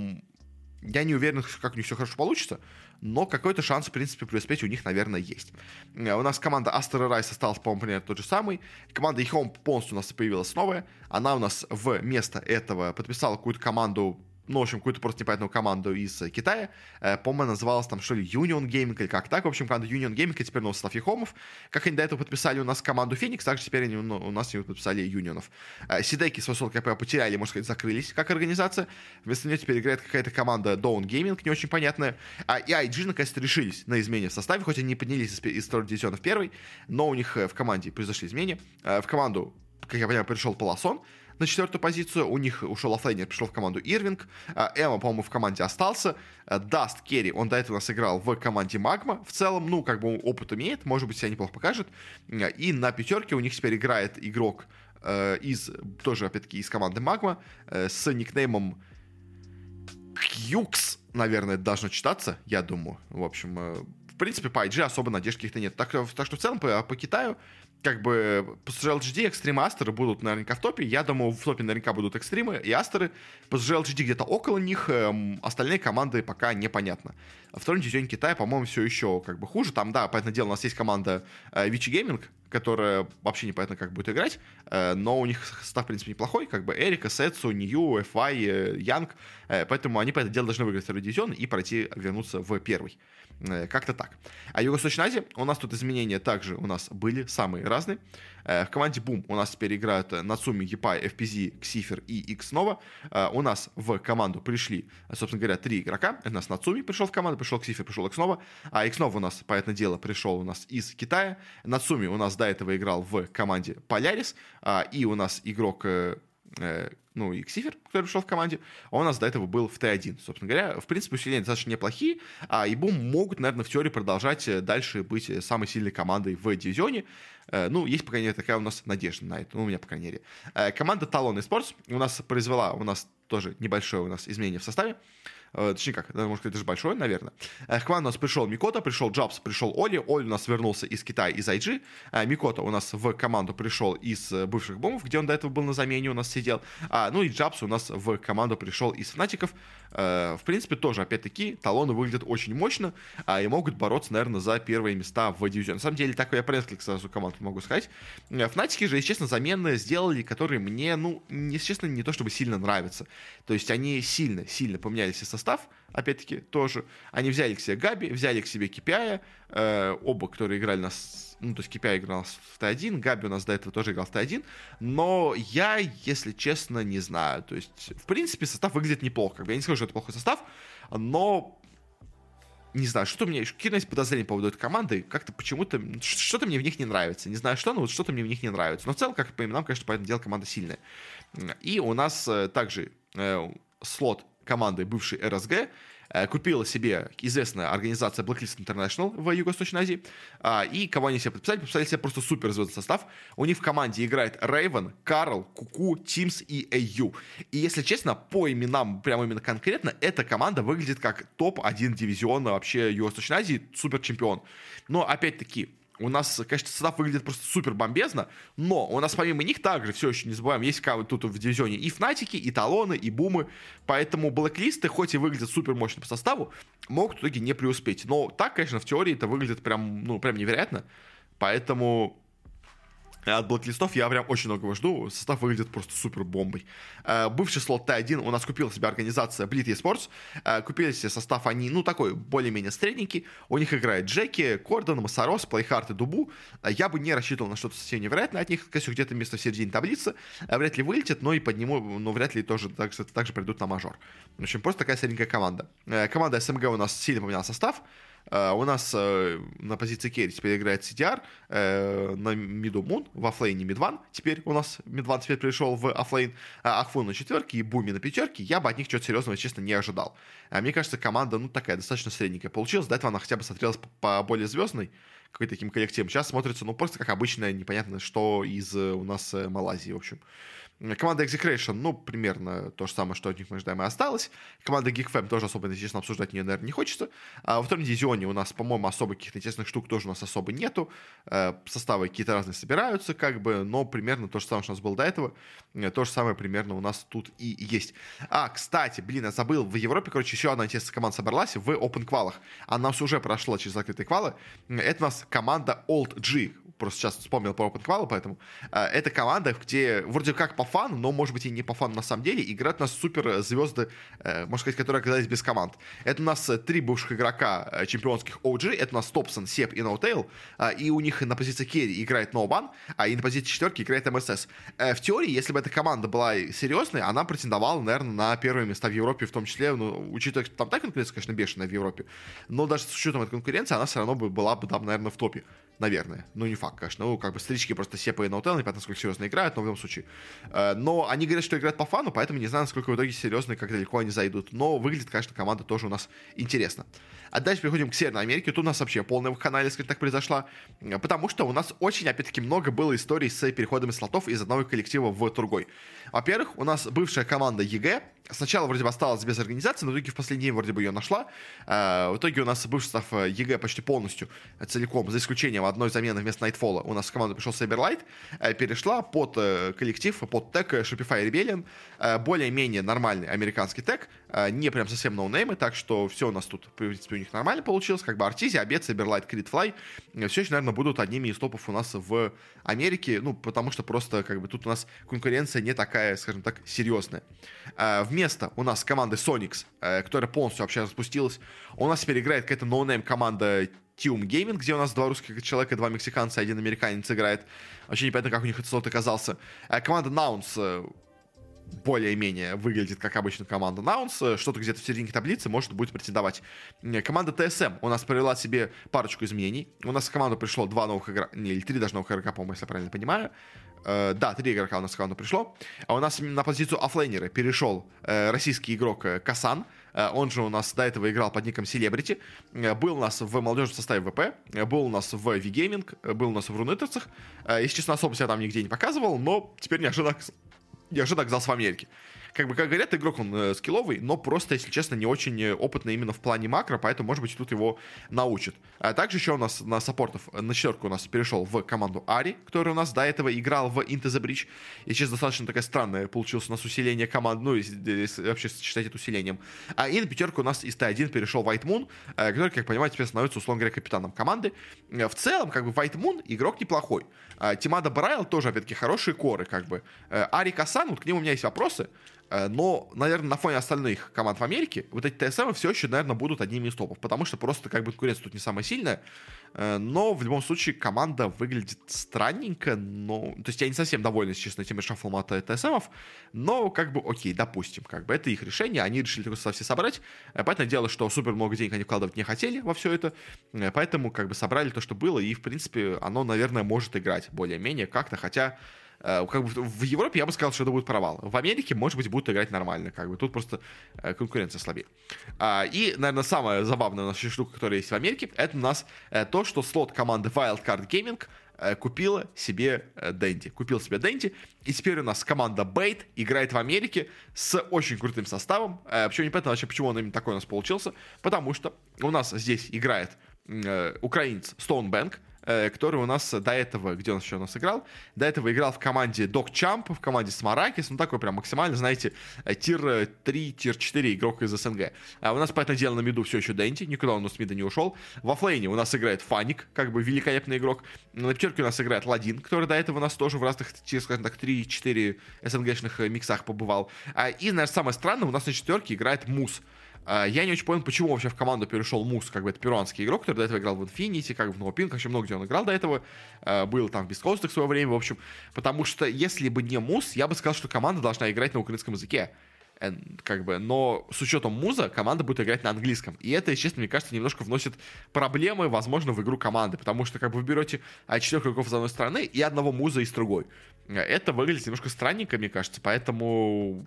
я не уверен, как у них все хорошо получится, но какой-то шанс, в принципе, преуспеть у них, наверное, есть. Э, у нас команда Астер Райс осталась, по-моему, примерно тот же самый. Команда Ихом полностью у нас появилась новая. Она у нас вместо этого подписала какую-то команду ну, в общем, какую-то просто непонятную команду из Китая. Э, по-моему, называлась там, что ли, Union Gaming или как так. В общем, команда Union Gaming, и теперь новый состав Ехомов. Как они до этого подписали у нас команду Феникс, так же теперь они ну, у нас подписали Юнионов. Э, Сидеки с высот КП потеряли, можно сказать, закрылись как организация. Вместо нее теперь играет какая-то команда Dawn Gaming, не очень понятная. А, и IG наконец-то решились на изменения в составе, хоть они не поднялись из, из второго дивизиона в первый, но у них э, в команде произошли изменения. В команду, как я понимаю, пришел Полосон, на четвертую позицию. У них ушел оффлейнер, пришел в команду Ирвинг. А, Эма, по-моему, в команде остался. А, Даст Керри, он до этого играл в команде Магма. В целом, ну, как бы опыт имеет, может быть, себя неплохо покажет. А, и на пятерке у них теперь играет игрок э, из, тоже, опять-таки, из команды Магма э, с никнеймом Кьюкс, наверное, должно читаться, я думаю. В общем, э, в принципе, по IG особо надежд каких-то нет. Так, так что в целом по, по Китаю как бы PSG LGD, Extreme Астеры будут наверняка в топе. Я думаю, в топе наверняка будут Экстримы и Астеры. PSG LGD где-то около них. Эм, остальные команды пока непонятно. В втором дивизионе Китая, по-моему, все еще как бы хуже. Там, да, понятное дело, у нас есть команда э, Вичи Гейминг, которая вообще непонятно, как будет играть. Э, но у них состав, в принципе, неплохой. Как бы Эрика, Сетсу, Нью, FI, э, Янг. Э, поэтому они, по этому делу, должны выиграть второй дивизион и пройти, вернуться в первый. Э, как-то так. А Юго-Восточная Азия, у нас тут изменения также у нас были самые разные. Э, в команде Boom у нас теперь играют Нацуми, Епай, FPZ, Ксифер и Nova. Э, у нас в команду пришли, собственно говоря, три игрока. У нас Нацуми пришел в команду, пришел Ксифер, пришел X Nova. А Nova у нас, понятное дело, пришел у нас из Китая. Нацуми у нас до этого играл в команде Polaris. И у нас игрок ну, и Ксифер, который пришел в команде, он у нас до этого был в Т1. Собственно говоря, в принципе, усиления достаточно неплохие, а и Бум могут, наверное, в теории продолжать э, дальше быть э, самой сильной командой в дивизионе. Э, ну, есть, по крайней мере, такая у нас надежда на это, ну, у меня, по крайней мере. Команда Talon Esports у нас произвела, у нас тоже небольшое у нас изменение в составе. Э, точнее как, можно сказать, даже большой, наверное. К команде у нас пришел Микота, пришел Джабс, пришел Оли. Оли у нас вернулся из Китая, из IG. Э, Микота у нас в команду пришел из э, бывших бомбов, где он до этого был на замене, у нас сидел. А, ну и Джабс у нас в команду пришел из Фнатиков. В принципе, тоже, опять-таки, талоны выглядят очень мощно а, и могут бороться, наверное, за первые места в дивизионе. На самом деле, так я про несколько сразу команд могу сказать. Фнатики же, если честно, замены сделали, которые мне, ну, если честно, не то чтобы сильно нравятся. То есть они сильно, сильно поменялись и состав, опять-таки, тоже. Они взяли к себе Габи, взяли к себе Кипяя, э, оба, которые играли нас, ну, то есть Кипяя играл в Т1, Габи у нас до этого тоже играл в Т1, но я, если честно, не знаю. То есть, в принципе, состав выглядит неплохо. Я не скажу, что это плохой состав, но не знаю, что-то мне, какие-то есть подозрения по поводу этой команды, как-то почему-то, что-то мне в них не нравится. Не знаю что, но вот что-то мне в них не нравится. Но в целом, как по именам, конечно, по этому делу команда сильная. И у нас э, также э, слот команды бывшей РСГ, э, купила себе известная организация Blacklist International в Юго-Восточной Азии. А, и кого они себе подписали? Подписали себе просто супер звездный состав. У них в команде играет Рейвен, Карл, Куку, Тимс и AU. И если честно, по именам, прямо именно конкретно, эта команда выглядит как топ-1 дивизиона вообще Юго-Восточной Азии, супер чемпион. Но опять-таки, у нас, конечно, состав выглядит просто супер бомбезно, но у нас помимо них также, все еще не забываем, есть тут в дивизионе и Фнатики, и Талоны, и Бумы, поэтому блэклисты, хоть и выглядят супер мощно по составу, могут в итоге не преуспеть. Но так, конечно, в теории это выглядит прям, ну, прям невероятно, поэтому от блэклистов я прям очень многого жду. Состав выглядит просто супер бомбой. Э, бывший слот T1 у нас купила себе организация Bleed eSports. Э, купили себе состав они, ну, такой более-менее средненький. У них играет Jackky, Kordan, Masaros, PlayHard и DuBu. Э, я бы не рассчитывал на что-то совсем невероятное от них. Конечно, где-то место в середине таблицы. Вряд ли вылетит, но и подниму, но вряд ли тоже так, так же придут на мажор. В общем, просто такая средненькая команда. Команда SMG у нас сильно поменяла состав. Э, у нас э, на позиции керри теперь играет CTR, э, на миду Moon, в оффлейне MidOne. Теперь у нас MidOne теперь пришел в оффлейн. Ахфун на четверке и Буми на пятерке. Я бы от них чего-то серьезного, честно, не ожидал. Мне кажется, команда, ну, такая, достаточно средненькая получилась. До этого она хотя бы смотрелась по более звездной какой-то таким коллективом. Сейчас смотрится, ну, просто как обычное, непонятно, что из у нас Малайзии, в общем. Команда Execration, ну, примерно то же самое, что от них мы ожидаем, и осталось. Команда GeekFam тоже особо интересно обсуждать ее, наверное, не хочется. А во втором дивизионе у нас, по-моему, особо каких-то интересных штук тоже у нас особо нету. Э, составы какие-то разные собираются, как бы, но примерно то же самое, что у нас было до этого. Э, то же самое примерно у нас тут и есть. А, кстати, блин, я забыл, в Европе, короче, еще одна интересная команда собралась в Open квалах. Она уже прошла через закрытые квалы. Это у нас команда Old G просто сейчас вспомнил про Open Qual, поэтому э, это команда, где вроде как по фану, но, может быть, и не по фану на самом деле, играют у нас супер звезды, э, можно сказать, которые оказались без команд. Это у нас э, три бывших игрока э, чемпионских OG, это у нас Topson, Ceb и N0tail, э, и у них на позиции керри играет Ноубан, а и на позиции четверки играет MSS. Э, в теории, если бы эта команда была серьезной, она претендовала, наверное, на первые места в Европе, в том числе, ну, учитывая, там так конкуренция, конечно, бешеная в Европе, но даже с учетом этой конкуренции, она все равно бы была бы там, наверное, в топе наверное. Ну, не факт, конечно. Ну, как бы старички просто Ceb а и N0tail, непонятно, насколько серьезно играют, но в любом случае. Э, но они говорят, что играют по фану, поэтому не знаю, насколько в итоге серьезно как далеко они зайдут. Но выглядит, конечно, команда тоже у нас интересно. А дальше переходим к Северной Америке. Тут у нас вообще полная вакханалия, скажем так, произошла. Потому что у нас очень, опять-таки, много было историй с переходами слотов из одного коллектива в другой. Во-первых, у нас бывшая команда EG, сначала вроде бы осталась без организации, но в итоге в последний день вроде бы ее нашла. Э, в итоге у нас бывший состав э, EG почти полностью целиком, за исключением одной замены вместо Nightfall, у нас в команду пришел Saberlight, э, перешла под коллектив, под тег Shopify Rebellion, более-менее нормальный американский тег, не прям совсем ноунеймы, так что все у нас тут, в принципе, у них нормально получилось, как бы Arteezy, Abed, Saberlight, Cr1t, Fly, все еще, наверное, будут одними из топов у нас в Америке, ну, потому что просто, как бы, тут у нас конкуренция не такая, скажем так, серьезная. Вместо у нас команды Soniqs, э, которая полностью вообще распустилась, у нас теперь играет какая-то ноунейм команда Tium Gaming, где у нас два русских человека, два мексиканца, один американец играет. Вообще непонятно, как у них этот слот оказался. Э, команда Nouns э, более-менее выглядит как обычно команда Nouns, что-то где-то в середине таблицы может будет претендовать. Команда TSM у нас провела себе парочку изменений. У нас в команду пришло два новых игрока, или три даже новых игрока, по-моему, если я правильно понимаю. Э, да, три игрока у нас в команду пришло. А у нас на позицию оффлейнера перешел э, российский игрок э, Касан. Он же у нас до этого играл под ником Celebrity. Был у нас в молодежном составе ВП. Был у нас в V-Gaming. Был у нас в Рунетерцах. Если честно, особо себя там нигде не показывал, но теперь неожиданно, неожиданно оказался в Америке как бы, как говорят, игрок он э, скилловый, но просто, если честно, не очень э, опытный именно в плане макро, поэтому, может быть, тут его научат. А также еще у нас на саппортов, на четверку у нас перешел в команду Ари, который у нас до этого играл в Into the Bridge. И сейчас достаточно такая странная получилось у нас усиление команд, ну, если, если вообще считать это усилением. А и на пятерку у нас из Т1 перешел White Moon, э, который, как понимаете, теперь становится, условно говоря, капитаном команды. Э, в целом, как бы, White Moon игрок неплохой. А Тимада Брайл тоже, опять-таки, хорошие коры, как бы. Ари Касан, вот к нему у меня есть вопросы. Э, но, наверное, на фоне остальных команд в Америке вот эти ТСМ все еще, наверное, будут одними из топов, потому что просто как бы конкуренция тут не самая сильная. Э, но в любом случае команда выглядит странненько, но... То есть я не совсем доволен, если честно, этим шафлом от ТСМов, но как бы окей, допустим, как бы это их решение, они решили состав все собрать. Э, понятное дело, что супер много денег они вкладывать не хотели во все это, поэтому как бы собрали то, что было, и в принципе оно, наверное, может играть более-менее как-то, хотя Э, как бы в Европе я бы сказал, что это будет провал. В Америке, может быть, будут играть нормально. Как бы тут просто э, конкуренция слабее. А, и, наверное, самая забавная у нас штука, которая есть в Америке, это у нас э, то, что слот команды Wildcard Gaming купила себе Дэнди. Купил себе Дэнди. И теперь у нас команда Бейт играет в Америке с очень крутым составом. Причем непонятно вообще, почему он именно такой у нас получился. Потому что у нас здесь играет украинец Стоунбэнк, э, который у нас до этого, где он еще у нас играл, до этого играл в команде Док Чамп, в команде Смаракис, ну такой прям максимально, знаете, э, тир 3, тир 4 игрок из СНГ. А у нас, понятное дело, на миду все еще Дэнти, никуда он с мида не ушел. Во флейне у нас играет Фаник, как бы великолепный игрок. На пятерке у нас играет Ладин, который до этого у нас тоже в разных, скажем так, 3-4 СНГшных миксах побывал. А, и, наверное, самое странное, у нас на четверке играет Мус. А, я не очень понял, почему вообще в команду перешел Мус, как бы это перуанский игрок, который до этого играл в Infinity, как в NoPink, вообще много где он играл до этого, а, был там в Бескостах в свое время, в общем, потому что если бы не Мус, я бы сказал, что команда должна играть на украинском языке, э, как бы, но с учетом муза команда будет играть на английском. И это, честно, мне кажется, немножко вносит проблемы, возможно, в игру команды, потому что как бы вы берете четырех игроков с одной стороны и одного муза из другой. Это выглядит немножко странненько, мне кажется, поэтому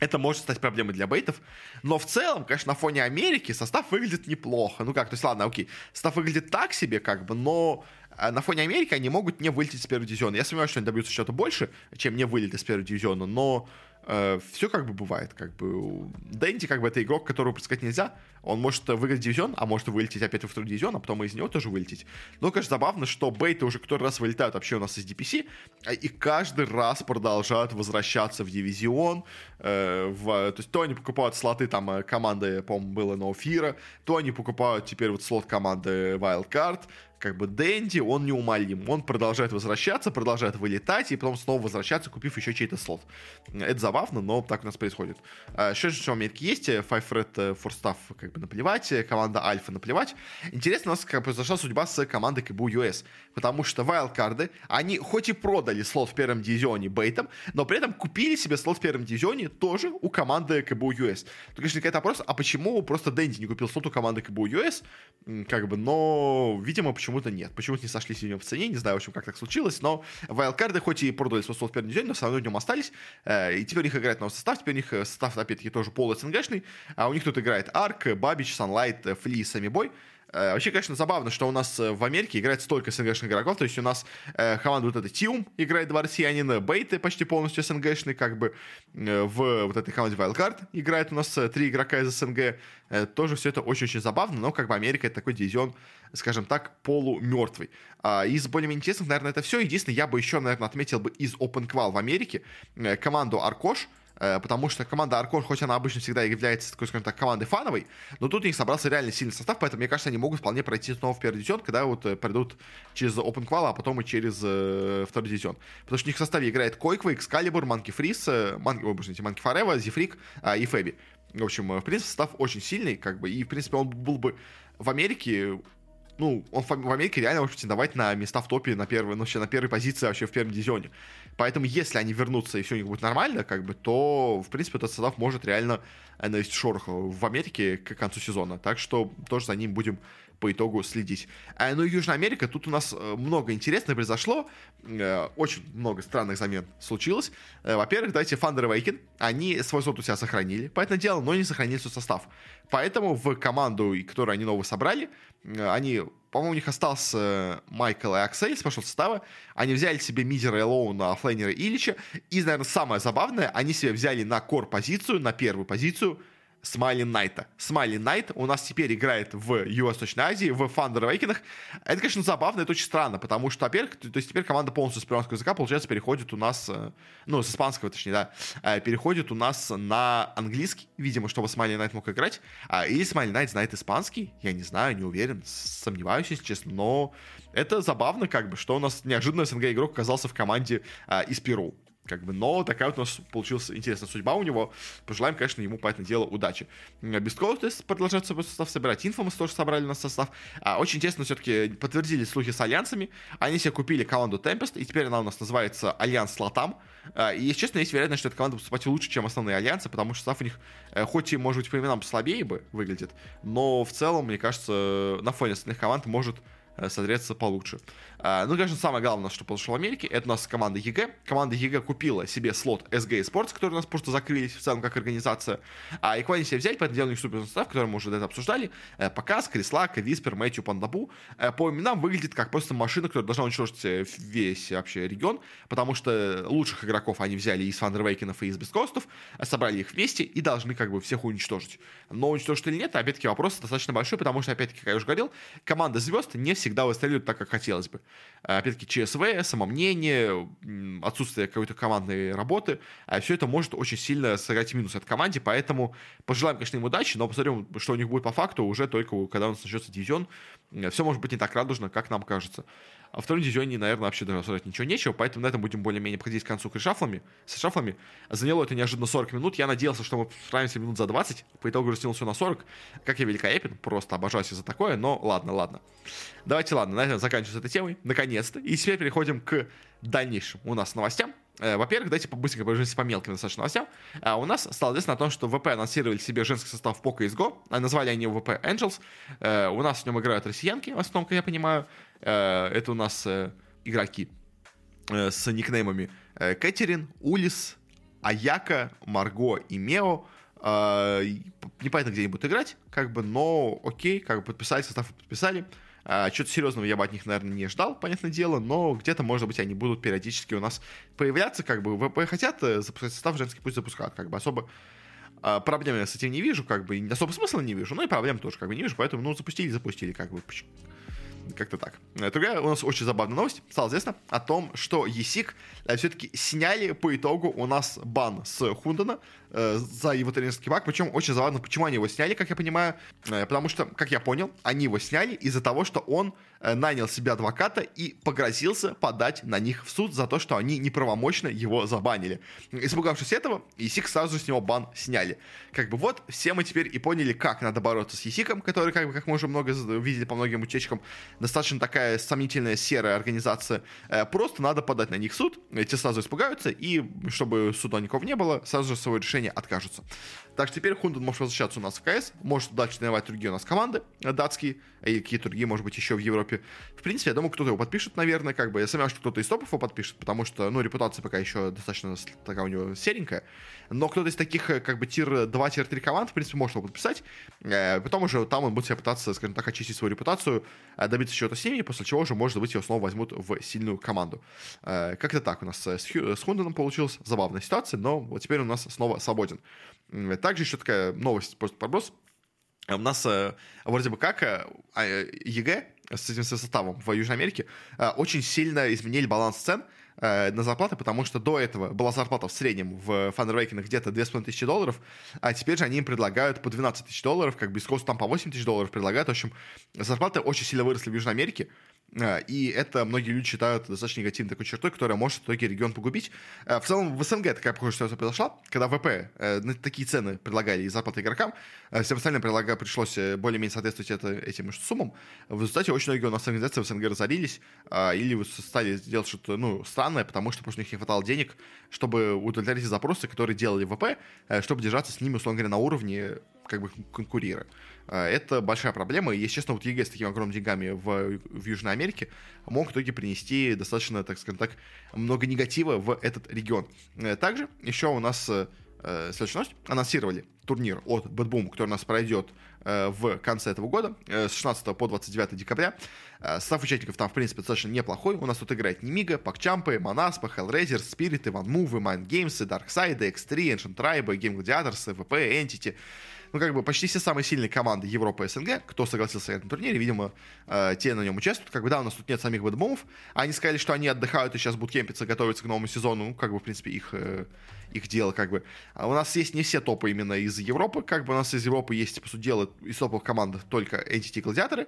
это может стать проблемой для бейтов. Но в целом, конечно, на фоне Америки состав выглядит неплохо. Ну как, то есть, ладно, окей. Состав выглядит так себе, как бы, но на фоне Америки они могут не вылететь с первого дивизиона. Я сомневаюсь, что они добьются что-то больше, чем не вылет из первого дивизиона, но э, все как бы бывает. Как бы. Дэнди, как бы, это игрок, которого предсказать нельзя. Он может выиграть дивизион, а может вылететь опять во второй дивизион, а потом из него тоже вылететь. Но, конечно, забавно, что бейты уже который раз вылетают вообще у нас из DPC, а, и каждый раз продолжают возвращаться в дивизион. Э, в, то есть то они покупают слоты там э, команды, по-моему, было Ноуфира, то они покупают теперь вот слот команды Wildcard, как бы Дэнди, он неумолим. Он продолжает возвращаться, продолжает вылетать, и потом снова возвращаться, купив еще чей-то слот. Это забавно, но так у нас происходит. Еще же в Америке есть Five Red for Staff, как бы наплевать, команда Альфа наплевать. Интересно, у нас как произошла судьба с командой КБУ US, потому что вайлдкарды, они хоть и продали слот в первом дивизионе бейтом, но при этом купили себе слот в первом дивизионе тоже у команды КБУ US. Тут, конечно, какой-то вопрос, а почему просто Дэнди не купил слот у команды КБУ US? Как бы, но, видимо, почему-то нет. Почему-то не сошлись в цене, не знаю, в общем, как так случилось, но вайлдкарды хоть и продали свой слот в первом дивизионе, но все равно в нем остались, э, и теперь у них играет новый состав, теперь у них состав, опять-таки, тоже пол СНГшный, а у них тут играет Арк, Бабич, Sunlight, Фли, Самибой. Э, вообще, конечно, забавно, что у нас э, в Америке играет столько СНГшных игроков. То есть у нас э, команда вот эта Тиум играет два россиянина, Бейты почти полностью СНГшный, как бы э, в вот этой команде Wildcard играет у нас э, три игрока из СНГ. Э, тоже все это очень-очень забавно, но как бы Америка это такой дивизион, скажем так, полумертвый. А из более-менее интересных, наверное, это все. Единственное, я бы еще, наверное, отметил бы из Open Qual в Америке э, команду Аркош, Э, потому что команда Аркор, хоть она обычно всегда является такой, скажем так, командой фановой, но тут у них собрался реально сильный состав, поэтому, мне кажется, они могут вполне пройти снова в первый дивизион, когда вот э, пройдут через Open Qual, а потом и через э, второй дивизион. Потому что у них в составе играет Койква, Экскалибур, Манки Фрис, Манки, ой, боже, Манки Форева, Зифрик э, и Феби. В общем, э, в принципе, состав очень сильный, как бы, и, в принципе, он был бы в Америке ну, он в Америке реально может претендовать на места в топе на первой, ну, вообще на первой позиции вообще в первом дивизионе. Поэтому, если они вернутся и все у них будет нормально, как бы, то, в принципе, этот состав может реально навести шорох в Америке к концу сезона. Так что тоже за ним будем по итогу следить. А, ну и Южная Америка, тут у нас э, много интересного произошло, э, очень много странных замен случилось. Э, во-первых, давайте Thunder Awaken, они свой сот у себя сохранили, поэтому дело, но не сохранили свой состав. Поэтому в команду, которую они новую собрали, они по-моему, у них остался Майкл и Аксель с прошлого состава. Они взяли себе Мизера и Лоуна, Флейнера и Ильича. И, наверное, самое забавное, они себе взяли на кор-позицию, на первую позицию Смайли Найта. Смайли Найт у нас теперь играет в Юго-Восточной Азии, в Thunder Awakening. Это, конечно, забавно, это очень странно, потому что, во-первых, то есть теперь команда полностью с перуанского языка, получается, переходит у нас, э, ну, с испанского, точнее, да, э, переходит у нас на английский, видимо, чтобы Смайли Найт мог играть. А, или Смайли Найт знает испанский, я не знаю, не уверен, сомневаюсь, если честно, но это забавно, как бы, что у нас неожиданно СНГ игрок оказался в команде а, из Перу. Как бы, но такая вот у нас получилась интересная судьба у него. Пожелаем, конечно, ему, по этому делу, удачи. Beastcoast продолжает свой состав собирать. Infamous тоже собрали на состав. А, очень интересно, все-таки подтвердили слухи с альянсами. Они себе купили команду Tempest, и теперь она у нас называется Alliance LATAM. А, и, если честно, есть вероятность, что эта команда выступать лучше, чем основные альянсы, потому что состав у них, э, хоть и, может быть, по именам слабее бы выглядит, но в целом, мне кажется, на фоне остальных команд может Э, созреться получше. А, ну, конечно, самое главное, что произошло в Америке, это у нас команда EG. Команда EG купила себе слот SG eSports, который у нас просто закрылись в целом как организация. А Equality себе взять, поэтому делали супер состав, который мы уже до этого обсуждали. Э, Показ, Крислак, Виспер, Мэтью, Пандабу. Э, по именам выглядит как просто машина, которая должна уничтожить весь вообще регион, потому что лучших игроков они взяли из Фандервейкенов и из Бескостов, собрали их вместе и должны как бы всех уничтожить. Но уничтожить или нет, опять-таки вопрос достаточно большой, потому что, опять-таки, как я уже говорил, команда звезд не всегда всегда выстреливают так, как хотелось бы. Опять-таки, ЧСВ, самомнение, отсутствие какой-то командной работы, а все это может очень сильно сыграть минус этой команде, поэтому пожелаем, конечно, им удачи, но посмотрим, что у них будет по факту уже только когда у нас начнется дивизион. Все может быть не так радужно, как нам кажется. А в втором дивизионе, наверное, вообще даже обсуждать ничего нечего, поэтому на этом будем более-менее подходить к концу к решафлами, с шафлами. Заняло это неожиданно 40 минут. Я надеялся, что мы справимся минут за 20. По итогу растянул все на 40. Как я великолепен, просто обожаю за такое, но ладно, ладно. Давайте, ладно, на этом заканчиваем с этой темой, наконец-то. И теперь переходим к дальнейшим у нас новостям. Э, во-первых, давайте быстренько пробежимся по мелким достаточно новостям. А у нас стало известно о том, что ВП анонсировали себе женский состав по CSGO. А назвали они ВП Angels. Э, у нас в нем играют россиянки, в основном, как я понимаю. Э, это у нас игроки с никнеймами Кэтерин, Улис, Аяка, Марго и Мео. Непонятно, где они будут играть, как бы, но окей, как бы подписали, состав подписали. Что-то серьезного я бы от них, наверное, не ждал, понятное дело, но где-то, может быть, они будут периодически у нас появляться, как бы, ВП хотят э, запускать состав, женский пусть запускают, как бы, особо проблем я с этим не вижу, как бы, особо смысла не вижу, но и проблем тоже, как бы, не вижу, поэтому, ну, запустили, запустили, как бы, как-то так. Э, другая у нас очень забавная новость. Стало известно о том, что ESIC э, все-таки сняли по итогу у нас бан с Хундана э, за его тренерский баг. Причем очень забавно, почему они его сняли, как я понимаю. Потому что, как я понял, они его сняли из-за того, что он нанял себе адвоката и погрозился подать на них в суд за то, что они неправомочно его забанили. Испугавшись этого, ESIC сразу с него бан сняли. Как бы вот, все мы теперь и поняли, как надо бороться с ESIC, который, как бы, как мы уже много видели по многим утечкам, достаточно такая сомнительная серая организация. Э, просто надо подать на них в суд, эти сразу испугаются, и чтобы суда никого не было, сразу же свое решение откажутся. Так что теперь Хунден может возвращаться у нас в КС, может дальше тренировать другие у нас команды э, датские, и какие-то другие, может быть, еще в Европе. В принципе, я думаю, кто-то его подпишет, наверное, как бы. Я сомневаюсь, что кто-то из топов его подпишет, потому что, ну, репутация пока еще достаточно такая у него серенькая. Но кто-то из таких, э, как бы, тир 2-3 команд, в принципе, может его подписать. Э, потом уже там он будет себя пытаться, скажем так, очистить свою репутацию, добиться чего-то с ними, после чего уже, может быть, его снова возьмут в сильную команду. Как-то так у нас с, Хью, с Хунденом получилась забавная ситуация, но вот теперь у нас снова свободен. Также еще такая новость, просто проброс. У нас э, вроде бы как э, а, EG с этим составом в Южной Америке э, очень сильно изменили баланс цен на зарплаты, потому что до этого была зарплата в среднем в фанервейкинах где-то 2500 долларов, а теперь же они им предлагают по 12 тысяч долларов, как бы из там по 8 тысяч долларов предлагают. В общем, зарплаты очень сильно выросли в Южной Америке, а, и это многие люди считают достаточно негативной такой чертой, которая может в итоге регион погубить. А, в целом в СНГ такая похожая ситуация произошла, когда ВП э, такие цены предлагали и зарплаты игрокам, всем остальным предлагали, пришлось э, более-менее соответствовать это, этим суммам. В результате очень многие у нас организации в СНГ разорились или стали делать что-то ну, странное, потому что просто у них не хватало денег, чтобы удовлетворить запросы, которые делали ВП, э, чтобы держаться с ними, условно говоря, на уровне как бы конкурира. Это большая проблема, и, если честно, вот EG с такими огромными деньгами в, в Южной Америке мог в итоге принести достаточно, так скажем так, много негатива в этот регион. Э, также еще у нас э, следующая новость. Анонсировали турнир от Bad Boom, который у нас пройдет э, в конце этого года, с 16 по 29 декабря. Состав участников там, в принципе, достаточно неплохой. У нас тут играет Немига, Пакчампы, Манаспа, Hellraiser, Spirit, Иван Мувы, Mind Games, Darkside, X3, Ancient Tribe, Game Gladiators, VP, Entity ну, как бы почти все самые сильные команды Европы и СНГ, кто согласился на этом турнире, видимо, э, те на нем участвуют. Как бы, да, у нас тут нет самих бэтбомов. Они сказали, что они отдыхают и сейчас будут кемпиться, готовиться к новому сезону. Ну, как бы, в принципе, их, э, их дело, как бы. А у нас есть не все топы именно из Европы, как бы у нас из Европы есть, по сути дела, из топовых команд только Entity Гладиаторы,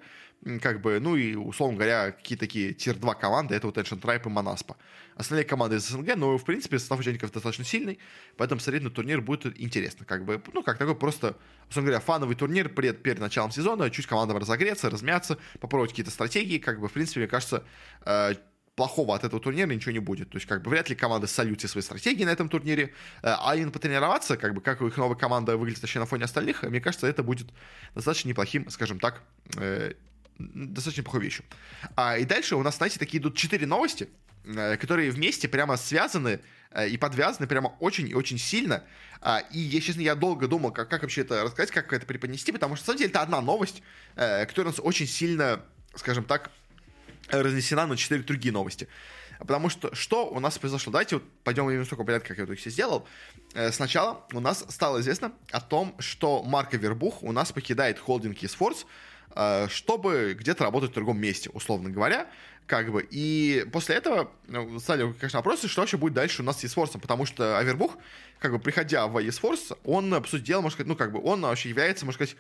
как бы, ну и, условно говоря, какие такие тир-2 команды, это вот Ancient Tribe и Манаспа. Остальные команды из СНГ, но, в принципе, состав участников достаточно сильный, поэтому смотреть на турнир будет интересно, как бы, ну, как такой просто, условно говоря, фановый турнир перед, перед началом сезона, чуть командам разогреться, размяться, попробовать какие-то стратегии, как бы, в принципе, мне кажется, э, плохого от этого турнира ничего не будет. То есть, как бы, вряд ли команды сольют все свои стратегии на этом турнире, э, а именно потренироваться, как бы, как их новая команда выглядит вообще на фоне остальных, мне кажется, это будет достаточно неплохим, скажем так, э, достаточно плохой вещью. А, и дальше у нас, знаете, такие идут четыре новости, э, которые вместе прямо связаны и подвязаны прямо очень и очень сильно. А, и, я, честно, я долго думал, как, как вообще это рассказать, как это преподнести, потому что, на самом деле, это одна новость, которая нас очень сильно, скажем так, разнесена на четыре другие новости. Потому что что у нас произошло? Давайте вот пойдем именно в таком порядке, как я это все сделал. Э, сначала у нас стало известно о том, что Марко Вербух у нас покидает холдинг eSports, чтобы где-то работать в другом месте, условно говоря, как бы, и после этого ну, стали, конечно, вопросы, что вообще будет дальше у нас с eSforce, потому что Авербух, как бы, приходя в eSforce, он, по сути дела, можно сказать, ну, как бы, он вообще является, можно сказать,